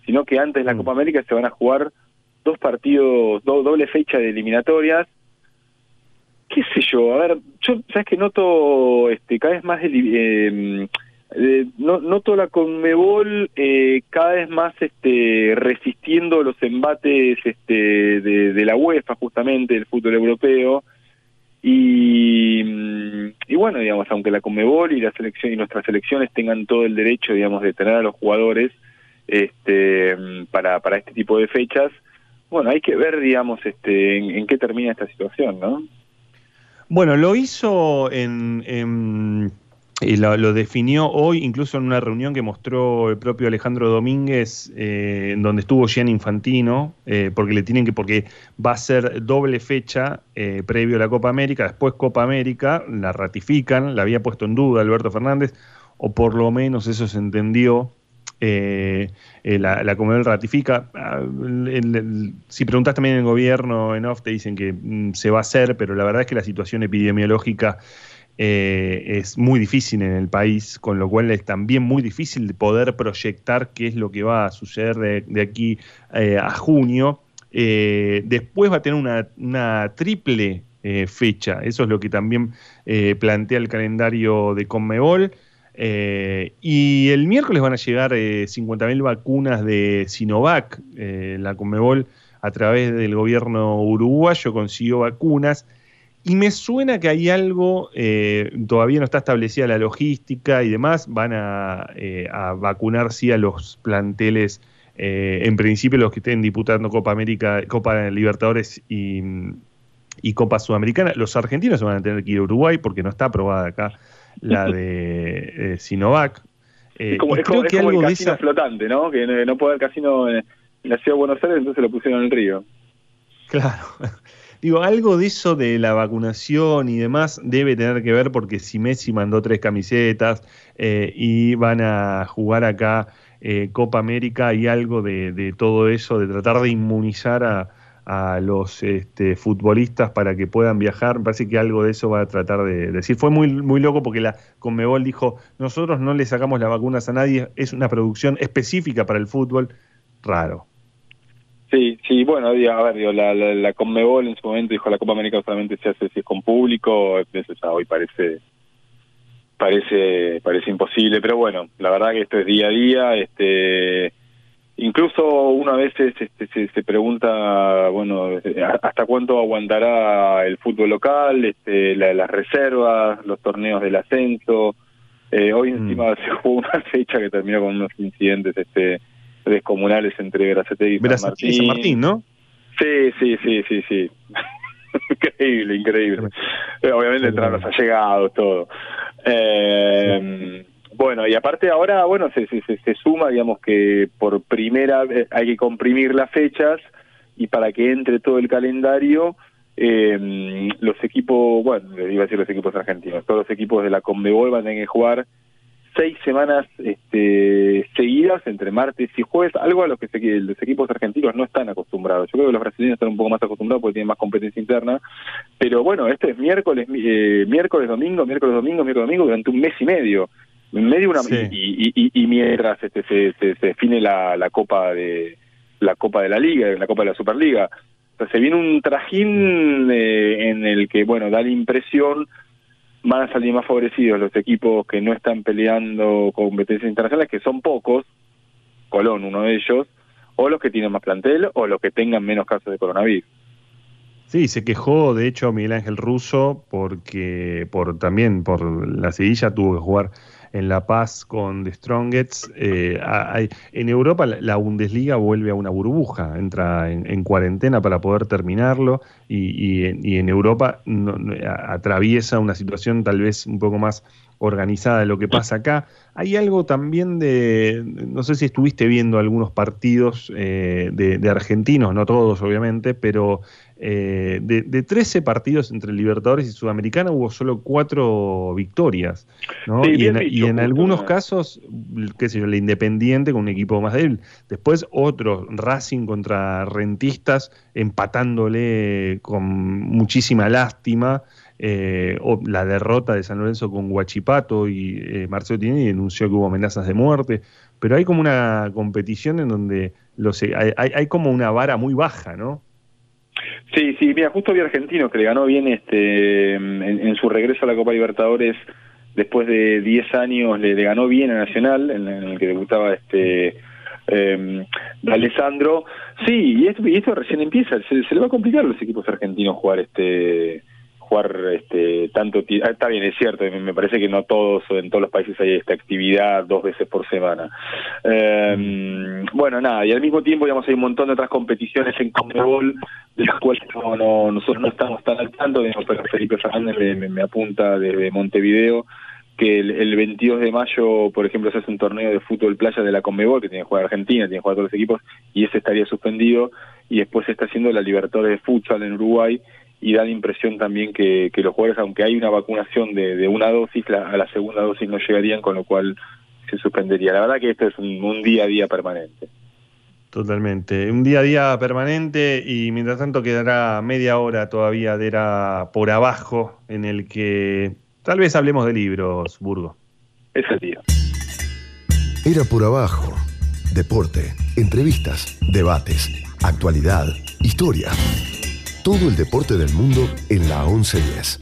sino que antes de la mm. Copa América se van a jugar dos partidos, doble fecha de eliminatorias. ¿Qué sé yo? A ver, yo, ¿sabes que Noto este, cada vez más... Eh, eh, no, noto la Conmebol eh, cada vez más este, resistiendo los embates este, de, la UEFA, justamente, del fútbol europeo. Y, mm, y, bueno, digamos, aunque la Conmebol y la selección y nuestras selecciones tengan todo el derecho, digamos, de tener a los jugadores este, para, para este tipo de fechas, bueno, hay que ver, digamos, este, en, qué termina esta situación, ¿no? Bueno, lo hizo en y lo, definió hoy, incluso en una reunión que mostró el propio Alejandro Domínguez, eh, donde estuvo Gian Infantino, eh, porque le tienen que, porque va a ser doble fecha eh, previo a la Copa América, después Copa América, la ratifican, la había puesto en duda Alberto Fernández, o por lo menos eso se entendió. La, la Comunidad ratifica. Ah, si preguntas también en el gobierno, en OFF, te dicen que mm, se va a hacer, pero la verdad es que la situación epidemiológica eh, es muy difícil en el país, con lo cual es también muy difícil poder proyectar qué es lo que va a suceder de, aquí eh, a junio. Eh, después va a tener una, triple fecha, eso es lo que también plantea el calendario de Conmebol. Y el miércoles van a llegar 50.000 vacunas de Sinovac. la Conmebol, a través del gobierno uruguayo, consiguió vacunas y me suena que hay algo, eh, todavía no está establecida la logística y demás, van a, eh, vacunar sí a los planteles, eh, en principio los que estén disputando Copa América, Copa Libertadores y, Copa Sudamericana. Los argentinos se van a tener que ir a Uruguay porque no está aprobada acá la de Sinovac. como, es como, que el casino flotante, ¿no? Que no puede haber casino en la ciudad de Buenos Aires, entonces lo pusieron en el río. Claro. Digo, algo de eso de la vacunación y demás debe tener que ver porque si Messi mandó tres camisetas eh, y van a jugar acá eh, Copa América y algo de, todo eso, de tratar de inmunizar a, los este, futbolistas para que puedan viajar, me parece que algo de eso va a tratar de decir. Fue muy, muy loco porque la Conmebol dijo, nosotros no le sacamos las vacunas a nadie, es una producción específica para el fútbol, raro. Sí, sí, bueno, a ver, digo, la, la, Conmebol en su momento dijo la Copa América solamente se hace si es con público, eso ya hoy parece parece parece imposible, pero bueno, la verdad que esto es día a día, este incluso uno a veces este, se, se pregunta, bueno, hasta cuánto aguantará el fútbol local, este, las reservas, los torneos del ascenso, eh, hoy mm. encima se jugó una fecha que terminó con unos incidentes este descomunales entre Gracetegui y San Martín. San Martín, ¿no? Sí, sí, sí, sí, sí. increíble, increíble. Eh, obviamente entran los allegados, todo. Eh, bueno, y aparte ahora, bueno, se, se, se, suma, digamos que por primera vez hay que comprimir las fechas y para que entre todo el calendario, eh, los equipos, bueno, iba a decir los equipos argentinos, todos los equipos de la Conmebol van a tener que jugar seis semanas este, seguidas entre martes y jueves, algo a lo que los equipos argentinos no están acostumbrados. Yo creo que los brasileños están un poco más acostumbrados porque tienen más competencia interna, pero bueno, este es miércoles, eh, miércoles, domingo, miércoles, domingo, miércoles, domingo, durante un mes y medio. Medio una, y, y, y, mientras este, se, se, define la, la Copa de la Copa de la Liga, la Copa de la Superliga. O se viene un trajín eh, en el que, bueno, da la impresión van a salir más favorecidos los equipos que no están peleando competencias internacionales, que son pocos, Colón uno de ellos, o los que tienen más plantel o los que tengan menos casos de coronavirus. Sí, se quejó de hecho Miguel Ángel Russo porque por también por la sedilla tuvo que jugar en La Paz con The Strongets. Eh, en Europa la, Bundesliga vuelve a una burbuja, entra en, cuarentena para poder terminarlo y, en Europa atraviesa una situación tal vez un poco más organizada de lo que pasa acá. Hay algo también de, no sé si estuviste viendo algunos partidos eh, de, argentinos, no todos obviamente, pero eh, de, de, 13 partidos entre Libertadores y Sudamericana hubo solo cuatro victorias. y, en, algunos casos, qué sé yo, el Independiente con un equipo más débil. Después otro, Racing contra Rentistas, empatándole con muchísima lástima. Eh, o la derrota de San Lorenzo con Guachipato y eh, Marcelo Tinelli denunció que hubo amenazas de muerte, pero hay como una competición en donde los, hay, hay como una vara muy baja, ¿no? Sí, sí, mira, justo había argentino que le ganó bien este en, su regreso a la Copa Libertadores después de 10 años le, ganó bien a Nacional en, el que debutaba este eh, Alessandro. Sí, y esto, y esto recién empieza, se, se, le va a complicar a los equipos argentinos jugar este jugar este tanto ah, está bien es cierto me parece que no todos en todos los países hay esta actividad dos veces por semana. Eh, bueno nada y al mismo tiempo digamos hay un montón de otras competiciones en Conmebol de las cuales no, nosotros no estamos tan al tanto pero Felipe Fernández me, apunta desde Montevideo que el, 22 de mayo, por ejemplo, se hace un torneo de fútbol playa de la Conmebol, que tiene que jugar Argentina, tiene que jugar todos los equipos, y ese estaría suspendido, y después se está haciendo la Libertadores de Futsal en Uruguay, y da la impresión también que, los jugadores, aunque hay una vacunación de, una dosis, a la segunda dosis no llegarían, con lo cual se suspendería. La verdad que esto es un, día a día permanente. Totalmente, un día a día permanente y mientras tanto quedará media hora todavía de era por abajo en el que tal vez hablemos de libros, Burgo. Ese día. Era por abajo, deporte, entrevistas, debates, actualidad, historia todo el deporte del mundo en la 1110.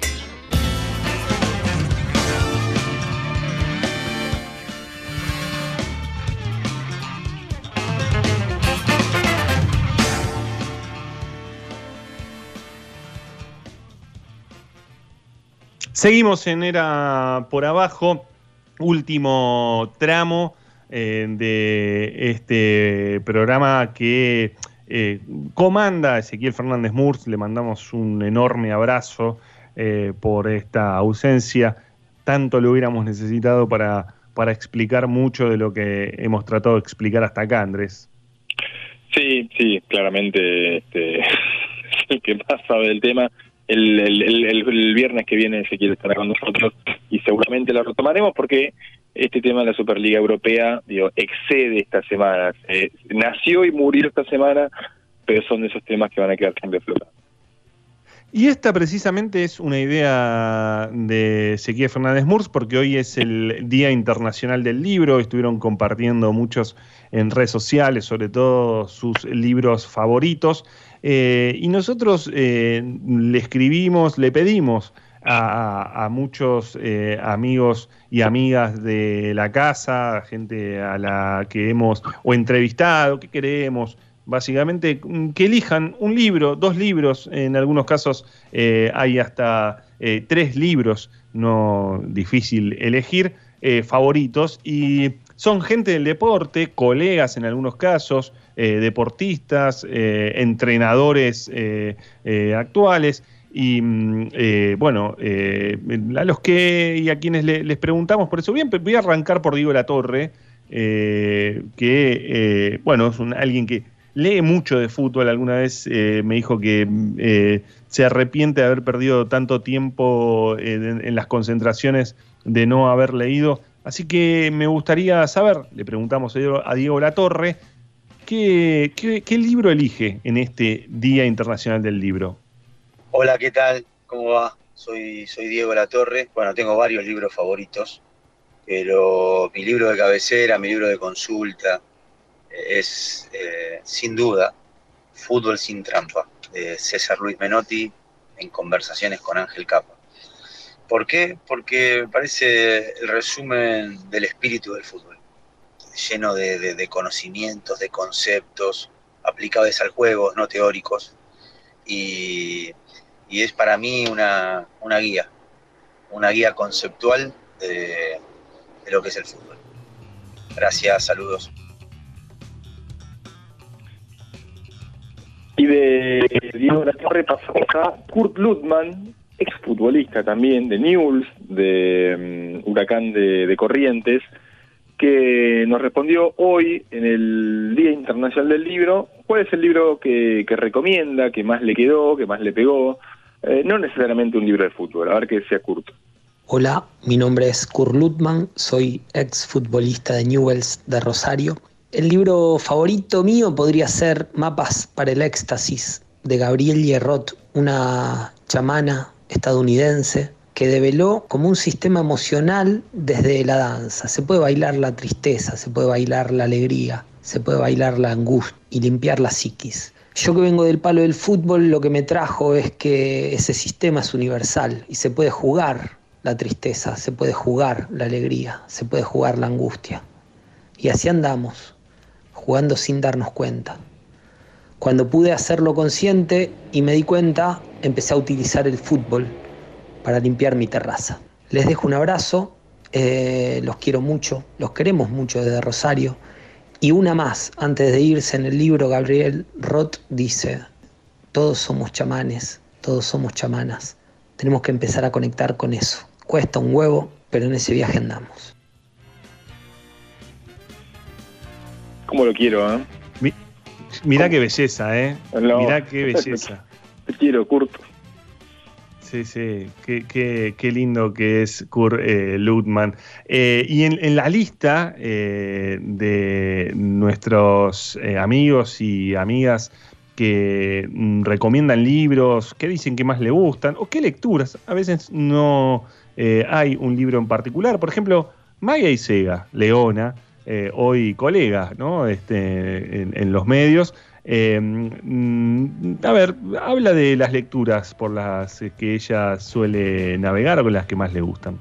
Seguimos en Era por Abajo, último tramo eh, de este programa que eh, comanda Ezequiel Fernández Murs, le mandamos un enorme abrazo eh, por esta ausencia. Tanto lo hubiéramos necesitado para, para explicar mucho de lo que hemos tratado de explicar hasta acá, Andrés. Sí, sí, claramente este, el que más sabe del tema. El, el, viernes que viene Ezequiel estará con nosotros y seguramente lo retomaremos porque este tema de la Superliga Europea excede esta semana. nació y murió esta semana, pero son de esos temas que van a quedar siempre flotando. Y esta precisamente es una idea de Ezequiel Fernández Murs, porque hoy es el Día Internacional del Libro, estuvieron compartiendo muchos en redes sociales, sobre todo sus libros favoritos, eh, y nosotros eh, le escribimos, le pedimos a, muchos eh, amigos y amigas de la casa, gente a la que hemos o entrevistado, que queremos, básicamente, mm, que elijan un libro, dos libros, en algunos casos eh, hay hasta eh, tres libros, no difícil elegir, favoritos, y son gente del deporte, colegas en algunos casos, deportistas, entrenadores actuales, y mm, eh, bueno, eh, a los que y a quienes les preguntamos por eso, bien, voy a arrancar por Diego La Torre, eh, que bueno, es un, alguien que lee mucho de fútbol. Alguna vez me dijo que se arrepiente de haber perdido tanto tiempo en, las concentraciones de no haber leído. Así que me gustaría saber, le preguntamos a Diego, La Torre, ¿qué, qué libro elige en este Día Internacional del Libro? Hola, ¿qué tal? ¿Cómo va? Soy, soy Diego Latorre. Bueno, tengo varios libros favoritos, pero mi libro de cabecera, mi libro de consulta, eh, es eh, sin duda Fútbol sin trampa, de César Luis Menotti en conversaciones con Ángel Capa. ¿Por qué? Porque me parece el resumen del espíritu del fútbol, lleno de, de conocimientos, de conceptos aplicados al juego, no teóricos, y y es para mí una, guía, una guía conceptual de, de lo que es el fútbol. Gracias, saludos. Y de Diego La Torre pasamos a Kurt Lutman, exfutbolista también de Newell's, de mm, Huracán de, de Corrientes, que nos respondió hoy en el Día Internacional del Libro cuál es el libro que, que recomienda, que más le quedó, que más le pegó. Eh, no necesariamente un libro de fútbol, a ver que sea Kurt. Hola, mi nombre es Kurt Lutman, soy ex futbolista de Newells de Rosario. El libro favorito mío podría ser Mapas para el Éxtasis de Gabriel Hierrot, una chamana estadounidense que develó como un sistema emocional desde la danza. Se puede bailar la tristeza, se puede bailar la alegría, se puede bailar la angustia y limpiar la psiquis. Yo que vengo del palo del fútbol, lo que me trajo es que ese sistema es universal y se puede jugar la tristeza, se puede jugar la alegría, se puede jugar la angustia. Y así andamos, jugando sin darnos cuenta. Cuando pude hacerlo consciente y me di cuenta, empecé a utilizar el fútbol para limpiar mi terraza. Les dejo un abrazo, eh, los quiero mucho, los queremos mucho desde Rosario. Y una más, antes de irse en el libro, Gabriel Roth dice, todos somos chamanes, todos somos chamanas. Tenemos que empezar a conectar con eso. Cuesta un huevo, pero en ese viaje andamos. ¿Cómo lo quiero, eh? Mi- mirá qué belleza, ¿eh? No. Mirá qué belleza. Te quiero, Kurt. Sí, sí, qué, qué- qué lindo que es Kurt eh, Lutman. Eh, y en, en la lista eh, de nuestros amigos y amigas que mm, recomiendan libros, qué dicen que más le gustan, o qué lecturas, a veces no hay un libro en particular. Por ejemplo, Maya Isega, Leona, eh, hoy colega ¿no? este, en los medios, eh, mm, a ver, habla de las lecturas por las que ella suele navegar o con las que más le gustan.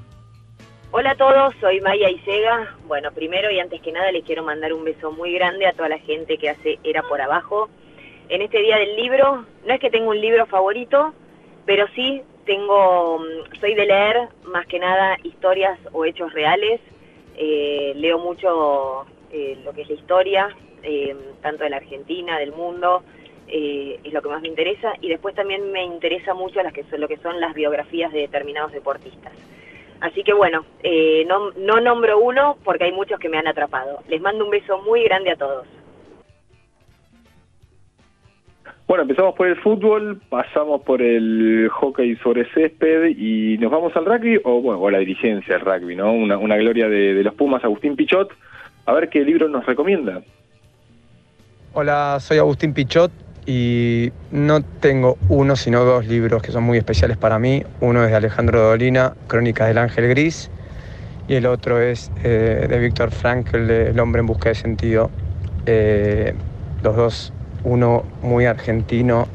Hola a todos, soy Maya Isega. Bueno, primero y antes que nada les quiero mandar un beso muy grande a toda la gente que hace Era por Abajo. En este día del libro, no es que tenga un libro favorito, pero sí tengo, mm, soy de leer más que nada historias o hechos reales. Eh, leo mucho eh, lo que es la historia, eh, tanto de la Argentina, del mundo, eh, es lo que más me interesa. Y después también me interesa mucho lo que son las biografías de determinados deportistas. Así que bueno, eh, no, no nombro uno porque hay muchos que me han atrapado. Les mando un beso muy grande a todos. Bueno, empezamos por el fútbol, pasamos por el hockey sobre césped y nos vamos al rugby, o bueno, o la dirigencia del rugby, ¿no? Una, una gloria de los Pumas, Agustín Pichot. A ver qué libro nos recomienda. Hola, soy Agustín Pichot y no tengo uno sino dos libros que son muy especiales para mí. Uno es de Alejandro Dolina, Crónicas del Ángel Gris, y el otro es eh, de Víctor Frankl, El hombre en busca de sentido. Eh, los dos, uno muy argentino,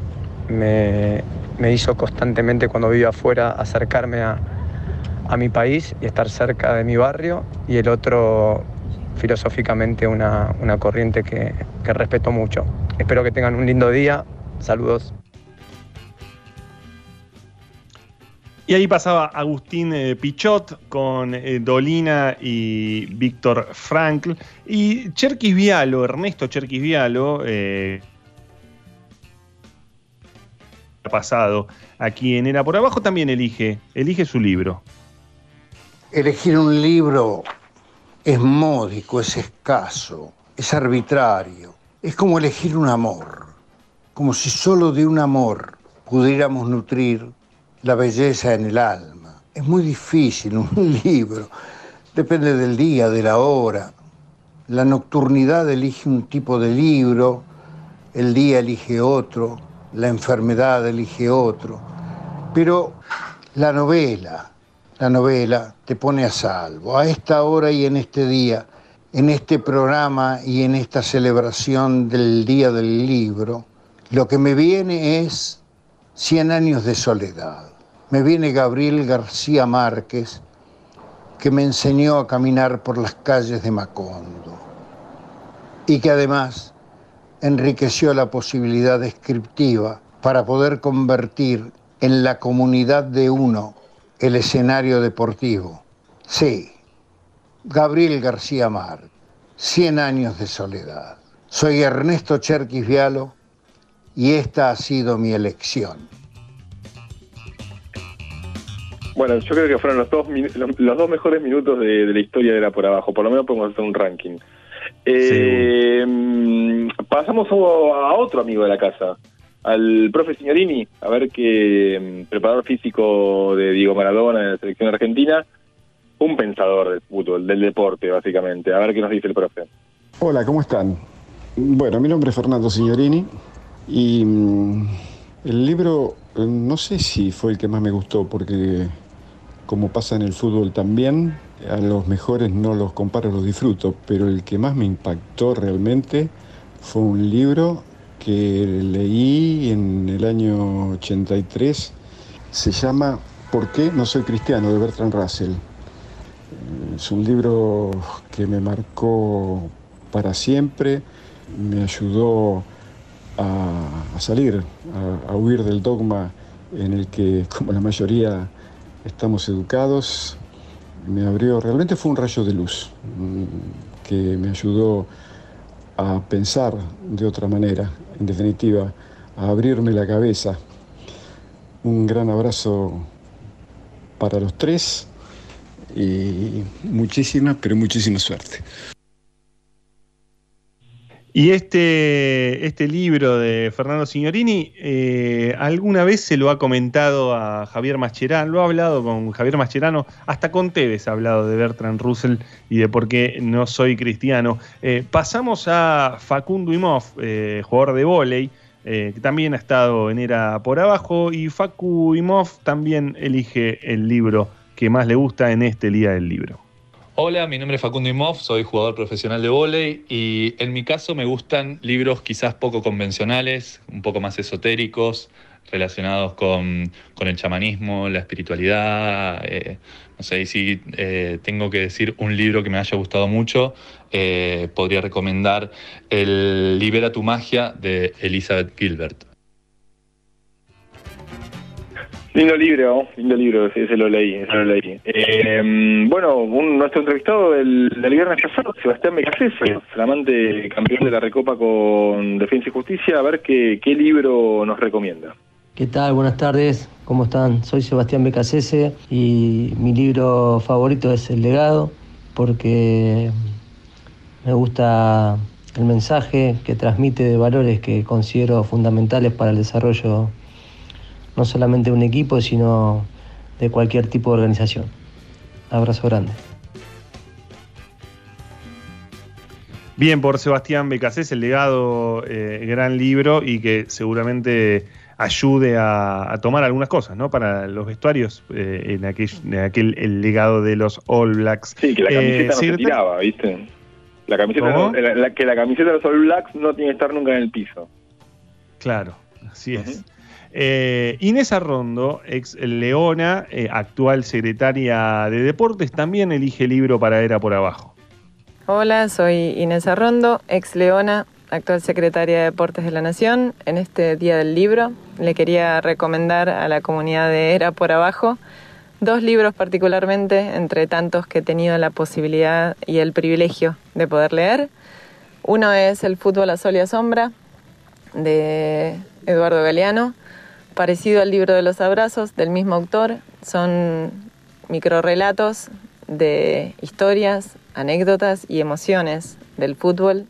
me, me hizo constantemente cuando vivo afuera acercarme a, a mi país y estar cerca de mi barrio, y el otro filosóficamente una, una corriente que, que respeto mucho. Espero que tengan un lindo día. Saludos. Y ahí pasaba Agustín eh, Pichot con eh, Dolina y Víctor Frankl. Y Cherkis Vialo, Ernesto Cherkis Vialo, eh, pasado aquí en Era por Abajo, también elige, elige su libro. Elegir un libro es módico, es escaso, es arbitrario. Es como elegir un amor, como si solo de un amor pudiéramos nutrir la belleza en el alma. Es muy difícil un libro, depende del día, de la hora. La nocturnidad elige un tipo de libro, el día elige otro, la enfermedad elige otro. Pero la novela, la novela te pone a salvo. A esta hora y en este día, en este programa y en esta celebración del Día del Libro, lo que me viene es Cien años de soledad. Me viene Gabriel García Márquez, que me enseñó a caminar por las calles de Macondo y que además enriqueció la posibilidad descriptiva para poder convertir en la comunidad de uno el escenario deportivo. Sí, Gabriel García Mar, Cien años de soledad. Soy Ernesto Cherquis Vialo y esta ha sido mi elección. Bueno, yo creo que fueron los dos, los, dos mejores minutos de, de la historia de la por abajo. Por lo menos podemos hacer un ranking. Eh, mm, pasamos a, a otro amigo de la casa, al profe Signorini, a ver qué mm, preparador físico de Diego Maradona de la selección argentina, un pensador del fútbol, del deporte, básicamente. A ver qué nos dice el profe. Hola, ¿cómo están? Bueno, mi nombre es Fernando Signorini y mm, el libro eh, no sé si fue el que más me gustó porque como pasa en el fútbol también, a los mejores no los comparo, los disfruto, pero el que más me impactó realmente fue un libro que leí en el año 83, se llama ¿Por qué no soy cristiano? de Bertrand Russell. Es un libro que me marcó para siempre, me ayudó a, salir, a, a huir del dogma en el que, como la mayoría, estamos educados. Me abrió, realmente fue un rayo de luz mm, que me ayudó a pensar de otra manera, en definitiva, a abrirme la cabeza. Un gran abrazo para los tres y muchísima, pero muchísima suerte. Y este, este libro de Fernando Signorini, eh, alguna vez se lo ha comentado a Javier Mascherano, lo ha hablado con Javier Mascherano, hasta con Tevez ha hablado de Bertrand Russell y de por qué no soy cristiano. Eh, pasamos a Facundo Imov, eh, jugador de vóley, que también ha estado en Era por abajo, y Facu Imov también elige el libro que más le gusta en este día del libro. Hola, mi nombre es Facundo Imov, soy jugador profesional de vóley y en mi caso me gustan libros quizás poco convencionales, un poco más esotéricos, relacionados con, el chamanismo, la espiritualidad. eh, no sé, si eh, tengo que decir un libro que me haya gustado mucho, eh, podría recomendar el Libera tu magia de Elizabeth Gilbert. Lindo libro, lindo libro, ese, lo leí, ese lo leí. Eh, bueno, un- nuestro entrevistado del, del viernes pasado, Sebastián Becasese, flamante campeón de la Recopa con Defensa y Justicia, a ver qué, qué libro nos recomienda. ¿Qué tal? Buenas tardes, ¿cómo están? Soy Sebastián Becasese y mi libro favorito es El legado porque me gusta el mensaje que transmite de valores que considero fundamentales para el desarrollo no solamente de un equipo, sino de cualquier tipo de organización. Abrazo grande. Bien por Sebastián Becasés, el legado, eh, gran libro y que seguramente ayude a, a tomar algunas cosas, ¿no? Para los vestuarios, eh, en, aquel, en aquel el legado de los All Blacks. Sí, que la Eh, camiseta no se tiraba, ¿viste? La camiseta ¿Cómo? no- la- la- que la camiseta de los All Blacks no tiene que estar nunca en el piso. Claro, así es. Eh, Inés Arrondo, ex Leona, eh, actual secretaria de Deportes, también elige libro para Era por Abajo. Hola, soy Inés Arrondo, ex Leona, actual secretaria de Deportes de la Nación. En este Día del Libro le quería recomendar a la comunidad de Era por Abajo dos libros particularmente, entre tantos que he tenido la posibilidad y el privilegio de poder leer. Uno es El fútbol a sol y a sombra, de Eduardo Galeano, parecido al libro de los abrazos del mismo autor. Son microrelatos de historias, anécdotas y emociones del fútbol.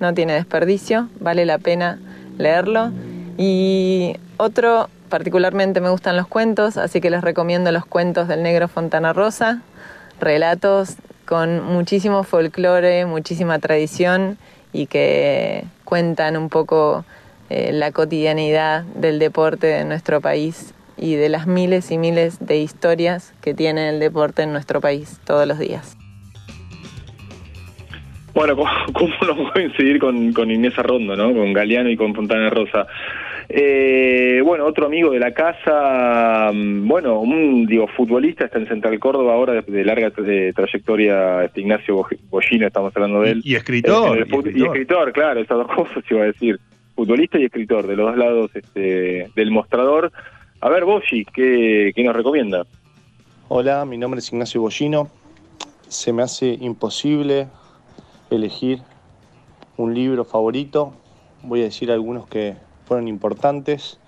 No tiene desperdicio, vale la pena leerlo. Y otro, particularmente me gustan los cuentos, así que les recomiendo los cuentos del negro Fontana Rosa, relatos con muchísimo folclore, muchísima tradición y que cuentan un poco eh, la cotidianidad del deporte de nuestro país y de las miles y miles de historias que tiene el deporte en nuestro país todos los días. Bueno, ¿cómo, cómo no coincidir con, con Inés Arrondo, ¿no? Con Galeano y con Fontana Rosa. Eh, bueno, otro amigo de la casa, mm, bueno, un digo futbolista está en Central Córdoba ahora de, de larga trayectoria, este Ignacio Bollino, estamos hablando de él. Y escritor, el y fut- y escritor. escritor, claro, esas dos cosas iba a decir. Futbolista y escritor, de los dos lados este, del mostrador. A ver, Boschi, ¿qué, ¿qué nos recomienda? Hola, mi nombre es Ignacio Bollino. se me hace imposible elegir un libro favorito. Voy a decir algunos que fueron importantes.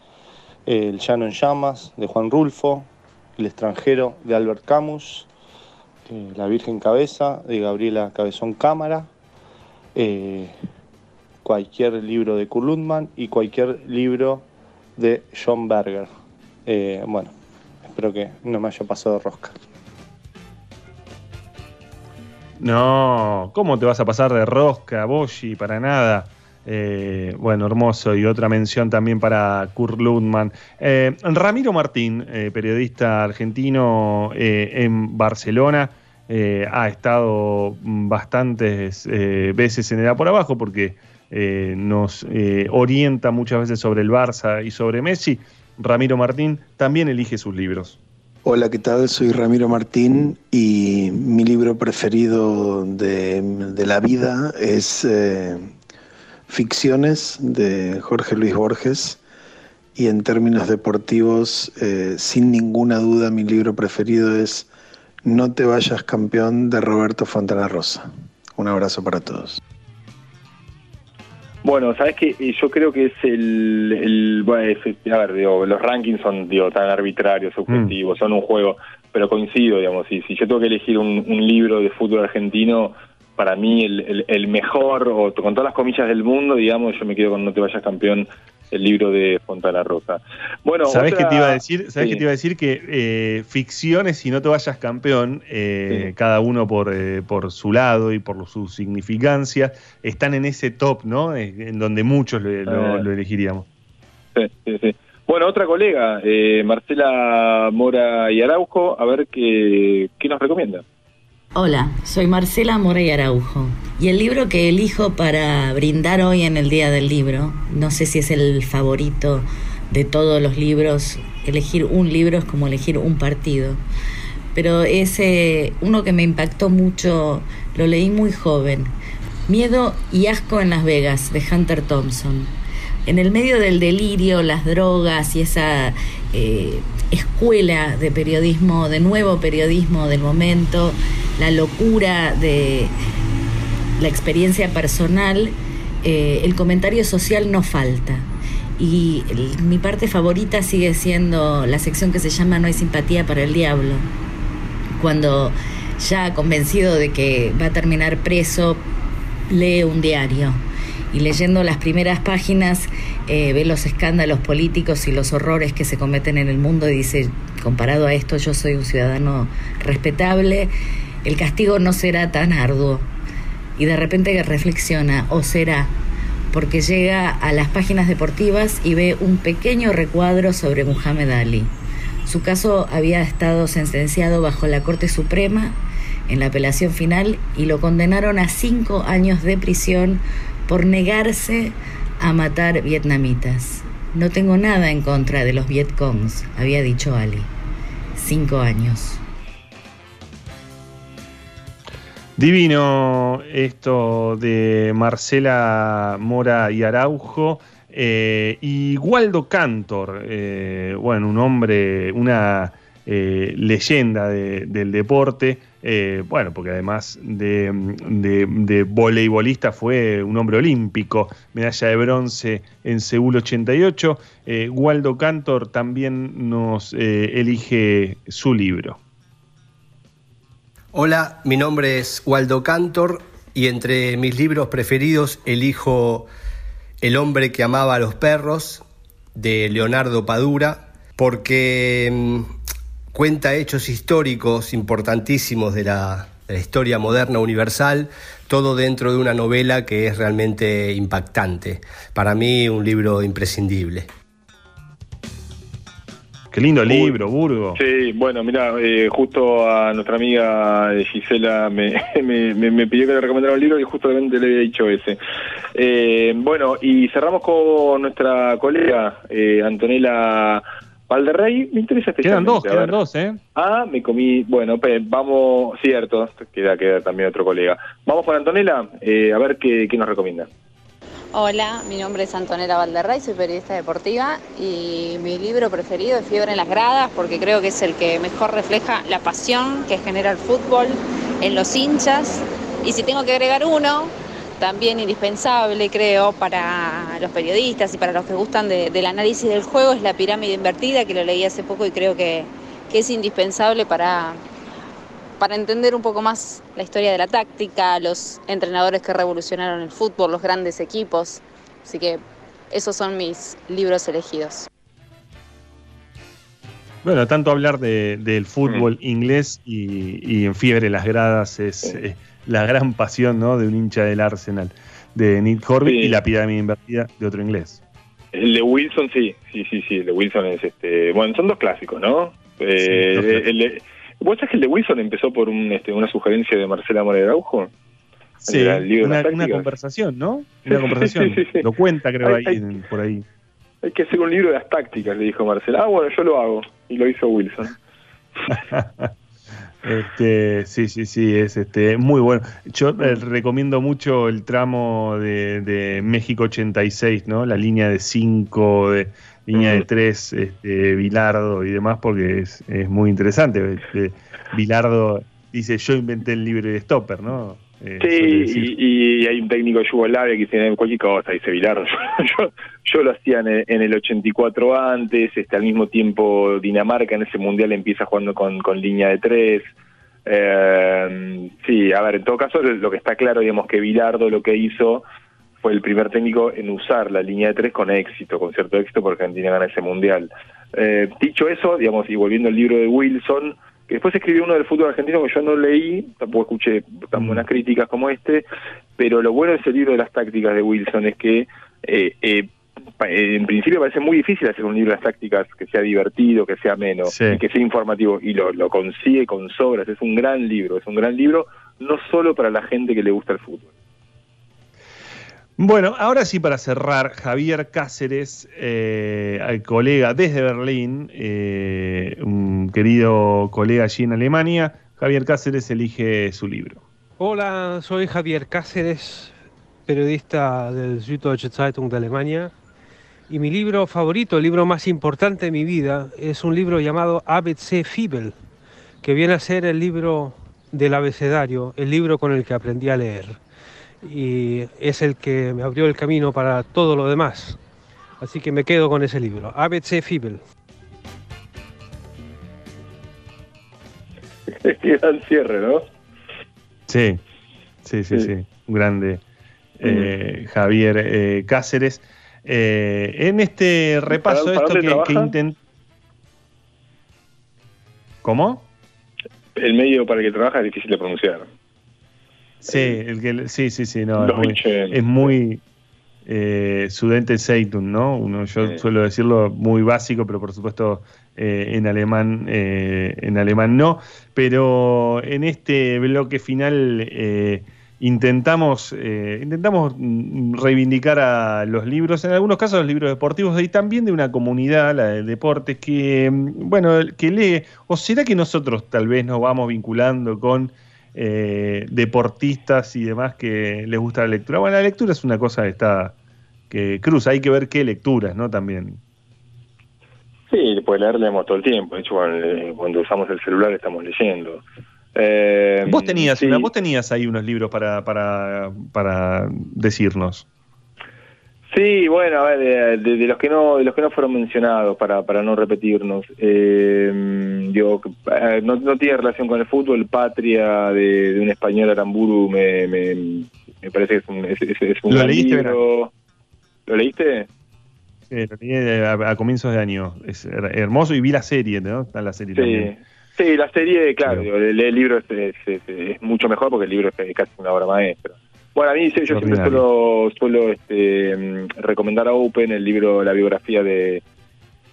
El Llano en Llamas, de Juan Rulfo. El extranjero, de Albert Camus. eh, La Virgen Cabeza, de Gabriela Cabezón Cámara. eh, cualquier libro de Kurt Lundman y cualquier libro de John Berger. Eh, bueno, espero que no me haya pasado rosca. No, ¿cómo te vas a pasar de rosca, Boshi? Para nada. Eh, bueno, hermoso. Y otra mención también para Kurt Lundman. Eh, Ramiro Martín, periodista argentino en Barcelona, ha estado bastantes veces en el por abajo porque eh, nos eh, orienta muchas veces sobre el Barça y sobre Messi. Ramiro Martín también elige sus libros. Hola, ¿qué tal? Soy Ramiro Martín y mi libro preferido de, la vida es eh, Ficciones de Jorge Luis Borges y en términos deportivos, sin ninguna duda, mi libro preferido es No te vayas campeón de Roberto Fontana Rosa. Un abrazo para todos. Bueno, sabes que yo creo que es el, el bueno, es- a ver, digo, los rankings son digo, tan arbitrarios, subjetivos, son un juego, pero coincido, digamos, si, si yo tengo que elegir un, un libro de fútbol argentino, para mí el, el- el mejor, o con todas las comillas del mundo, digamos, yo me quedo con No te vayas campeón, el libro de Fontana Rosa. Bueno, ¿Sabés otra- qué te iba a decir? ¿Sabés Sí. qué te iba a decir? Que eh, ficciones, y no te vayas campeón, eh, cada uno por, eh, por su lado y por su significancia, están en ese top, ¿no? En donde muchos lo, lo- Eh. lo elegiríamos. Sí, sí, sí. Bueno, otra colega, eh, Marcela Mora y Araujo, a ver qué, qué nos recomienda. Hola, soy Marcela Mora y Araujo. Y el libro que elijo para brindar hoy en el Día del Libro, no sé si es el favorito de todos los libros, elegir un libro es como elegir un partido. Pero ese, uno que me impactó mucho, lo leí muy joven, Miedo y Asco en Las Vegas, de Hunter Thompson. En el medio del delirio, las drogas y esa eh, escuela de periodismo, de nuevo periodismo del momento, la locura de la experiencia personal, eh, el comentario social no falta. Y mi parte favorita sigue siendo la sección que se llama No hay simpatía para el diablo. Cuando ya convencido de que va a terminar preso, lee un diario y leyendo las primeras páginas eh, ve los escándalos políticos y los horrores que se cometen en el mundo y dice, comparado a esto yo soy un ciudadano respetable, el castigo no será tan arduo. Y de repente reflexiona, o será, porque llega a las páginas deportivas y ve un pequeño recuadro sobre Muhammad Ali. Su caso había estado sentenciado bajo la Corte Suprema en la apelación final y lo condenaron a cinco años de prisión por negarse a matar vietnamitas. No tengo nada en contra de los Vietcongs, había dicho Ali. Cinco años. Divino esto de Marcela Mora y Araujo. eh, y Waldo Cantor, eh, bueno, un hombre, una eh, leyenda de- del deporte, eh, bueno, porque además de, voleibolista fue un hombre olímpico, medalla de bronce en Seúl 88. Eh, Waldo Cantor también nos eh, elige su libro. Hola, mi nombre es Waldo Cantor y entre mis libros preferidos elijo El hombre que amaba a los perros de Leonardo Padura porque mm, cuenta hechos históricos importantísimos de la, de la historia moderna universal, todo dentro de una novela que es realmente impactante. Para mí un libro imprescindible. Qué lindo libro, Burgo. Sí, bueno, mira, eh, justo a nuestra amiga eh, Gisela me, me, me- me pidió que le recomendara un libro y justamente le había dicho ese. Eh, bueno, y cerramos con nuestra colega eh, Antonella Valderrey. Me interesa este Quedan dos, quedan dos, ¿eh? Ah, me comí. Bueno, vamos. Cierto, queda, queda también otro colega. Vamos con Antonella, eh, a ver qué, qué nos recomienda. Hola, mi nombre es Antonella Valderrey, soy periodista deportiva y mi libro preferido es Fiebre en las gradas porque creo que es el que mejor refleja la pasión que genera el fútbol en los hinchas. Y si tengo que agregar uno, también indispensable creo para los periodistas y para los que gustan de- del análisis del juego, es la pirámide invertida, que lo leí hace poco y creo que, que es indispensable para, para entender un poco más la historia de la táctica, los entrenadores que revolucionaron el fútbol, los grandes equipos. Así que esos son mis libros elegidos. Bueno, tanto hablar de- del fútbol inglés y, y en fiebre las gradas es eh, la gran pasión ¿no? de un hincha del Arsenal, de Nick Horby y la pirámide invertida de otro inglés. El de Wilson, sí, sí, sí, sí, el de Wilson es este. Bueno, son dos clásicos, ¿no? Eh, dos clásicos. el de- ¿Vos sabés que el de Wilson empezó por un, este, una sugerencia de Marcela Moreno Araujo? Sí, una, conversación, ¿no? Una conversación. sí, sí, sí. Lo cuenta, creo, Hay- ahí, hay- por ahí. Hay que hacer un libro de las tácticas, le dijo Marcela. Ah, bueno, yo lo hago. Y lo hizo Wilson. Este, sí, sí, sí, es este muy bueno. Yo eh, recomiendo mucho el tramo de, de México 86, ¿no? La línea de 5, de línea de 3, este, Bilardo y demás, porque es, es muy interesante. Este, Bilardo dice, yo inventé el libre de stopper, ¿no? Eh, Sí, y, y hay un técnico yugoslavio que dice cualquier cosa, dice Vilar. Yo, yo lo hacía en el, en el 84 antes, este, al mismo tiempo Dinamarca en ese mundial empieza jugando con, con línea de tres. Eh, sí, a ver, en todo caso lo que está claro, digamos que Vilardo lo que hizo fue el primer técnico en usar la línea de tres con éxito, con cierto éxito, porque Argentina gana ese mundial. Eh, dicho eso, digamos, y volviendo al libro de Wilson, que después escribió uno del fútbol argentino que yo no leí, tampoco escuché tan buenas críticas como este, pero lo bueno de ese libro de las tácticas de Wilson es que eh, eh, eh, en principio parece muy difícil hacer un libro de las tácticas que sea divertido, que sea ameno, Sí. y que sea informativo, y lo, lo consigue con sobras, es un gran libro, es un gran libro no solo para la gente que le gusta el fútbol. Bueno, ahora sí para cerrar, Javier Cáceres, eh, colega desde Berlín, eh, un querido colega allí en Alemania, Javier Cáceres elige su libro. Hola, soy Javier Cáceres, periodista del Süddeutsche Zeitung de Alemania. Y mi libro favorito, el libro más importante de mi vida, es un libro llamado ABC Fibel, que viene a ser el libro del abecedario, el libro con el que aprendí a leer. Y es el que me abrió el camino para todo lo demás. Así que me quedo con ese libro, ABC Fibel. Qué gran cierre, ¿no? Sí, sí, sí, sí, un grande eh, Javier eh, Cáceres. Eh, en este repaso, ¿Para- para esto que, que ¿Cómo? El medio para el que trabaja es difícil de pronunciar. Sí, el que, sí, sí, sí, no, es muy, Deutsche. es muy eh, Studente Zeitung, ¿no? Uno, yo suelo decirlo muy básico, pero por supuesto eh, en alemán, eh, en alemán no. Pero en este bloque final eh, intentamos, eh, intentamos reivindicar a los libros, en algunos casos los libros deportivos y también de una comunidad, la del deporte, que mm, bueno, que lee, o será que nosotros tal vez nos vamos vinculando con eh, deportistas y demás que les gusta la lectura. Bueno, la lectura es una cosa que está que cruza, hay que ver qué lecturas, ¿no? También. Sí, pues leer leemos todo el tiempo. De hecho, cuando, eh, cuando usamos el celular estamos leyendo. Eh, Vos tenías, sí. una- vos tenías ahí unos libros para, para, para decirnos. Sí, bueno, a ver, de, de- de los que no, de los que no fueron mencionados para, para no repetirnos, eh, digo, eh, no, no tiene relación con el fútbol. Patria de, de un español Aramburu me, me, me parece que es un, es, es- un ¿Lo gran leíste, libro. ¿Lo leíste? Sí, lo leí a, a comienzos de año. Es her- hermoso y vi la serie, ¿no? Está la serie Sí. también. Sí, la serie, claro, digo, leer el libro es- es- es mucho mejor porque el libro es casi una obra maestra. Bueno, a mí sí, yo siempre suelo, suelo este, mm, recomendar a Open el libro, la biografía de,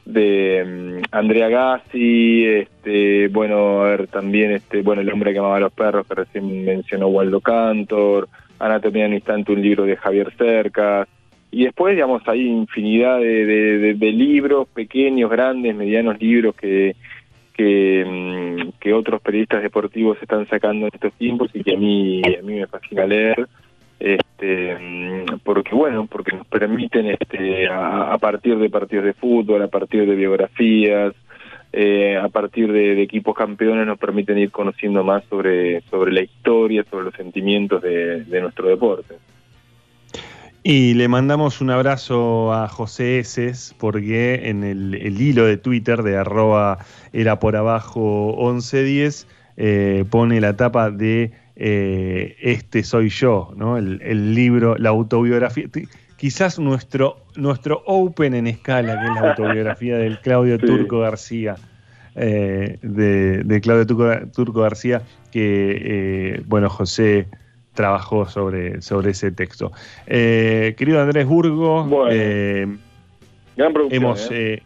de mm, Andrea Gassi, este, bueno, a ver, también este, bueno, El hombre que amaba a los perros, que recién mencionó Waldo Cantor, Anatomía en instante, un libro de Javier Cercas, y después, digamos, hay infinidad de, de- de- de libros, pequeños, grandes, medianos libros que, que, mm, que otros periodistas deportivos están sacando en estos tiempos y que a mí, a mí me fascina leer este mm, porque bueno porque nos permiten este a, partir de partidos de fútbol a partir de biografías eh, a partir de, equipos campeones nos permiten ir conociendo más sobre, sobre la historia, sobre los sentimientos de, nuestro deporte. Y le mandamos un abrazo a José Eses, porque en el, el, hilo de Twitter de arroba era por abajo 1110 eh, pone la tapa de eh, Este soy yo, ¿no? El, el, libro, la autobiografía. Quizás nuestro, nuestro open en escala, que es la autobiografía del Claudio sí. Turco García. Eh, de, de, Claudio Turco, Turco García, que, bueno, José trabajó sobre, sobre ese texto. Eh, querido Andrés Burgo, bueno, eh, gran hemos, eh,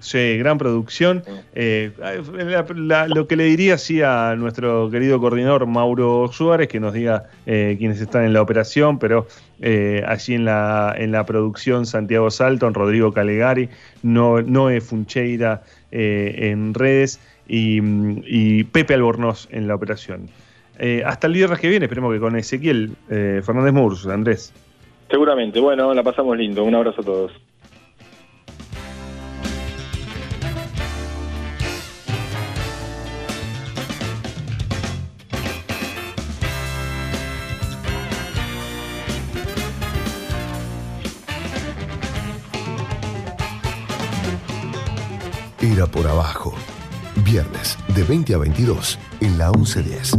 sí, gran producción. La, la, lo que le diría sí a nuestro querido coordinador Mauro Suárez, que nos diga quiénes están en la operación, pero allí en la, en la producción Santiago Salton, Rodrigo Calegari, no, Noé Funcheira en redes y, y Pepe Albornoz en la operación. Eh, hasta el viernes que viene, esperemos que con Ezequiel eh, Fernández Murs, Andrés. Seguramente, bueno, la pasamos lindo. Un abrazo a todos. Era por abajo. Viernes de 20 a 22 en la 1110.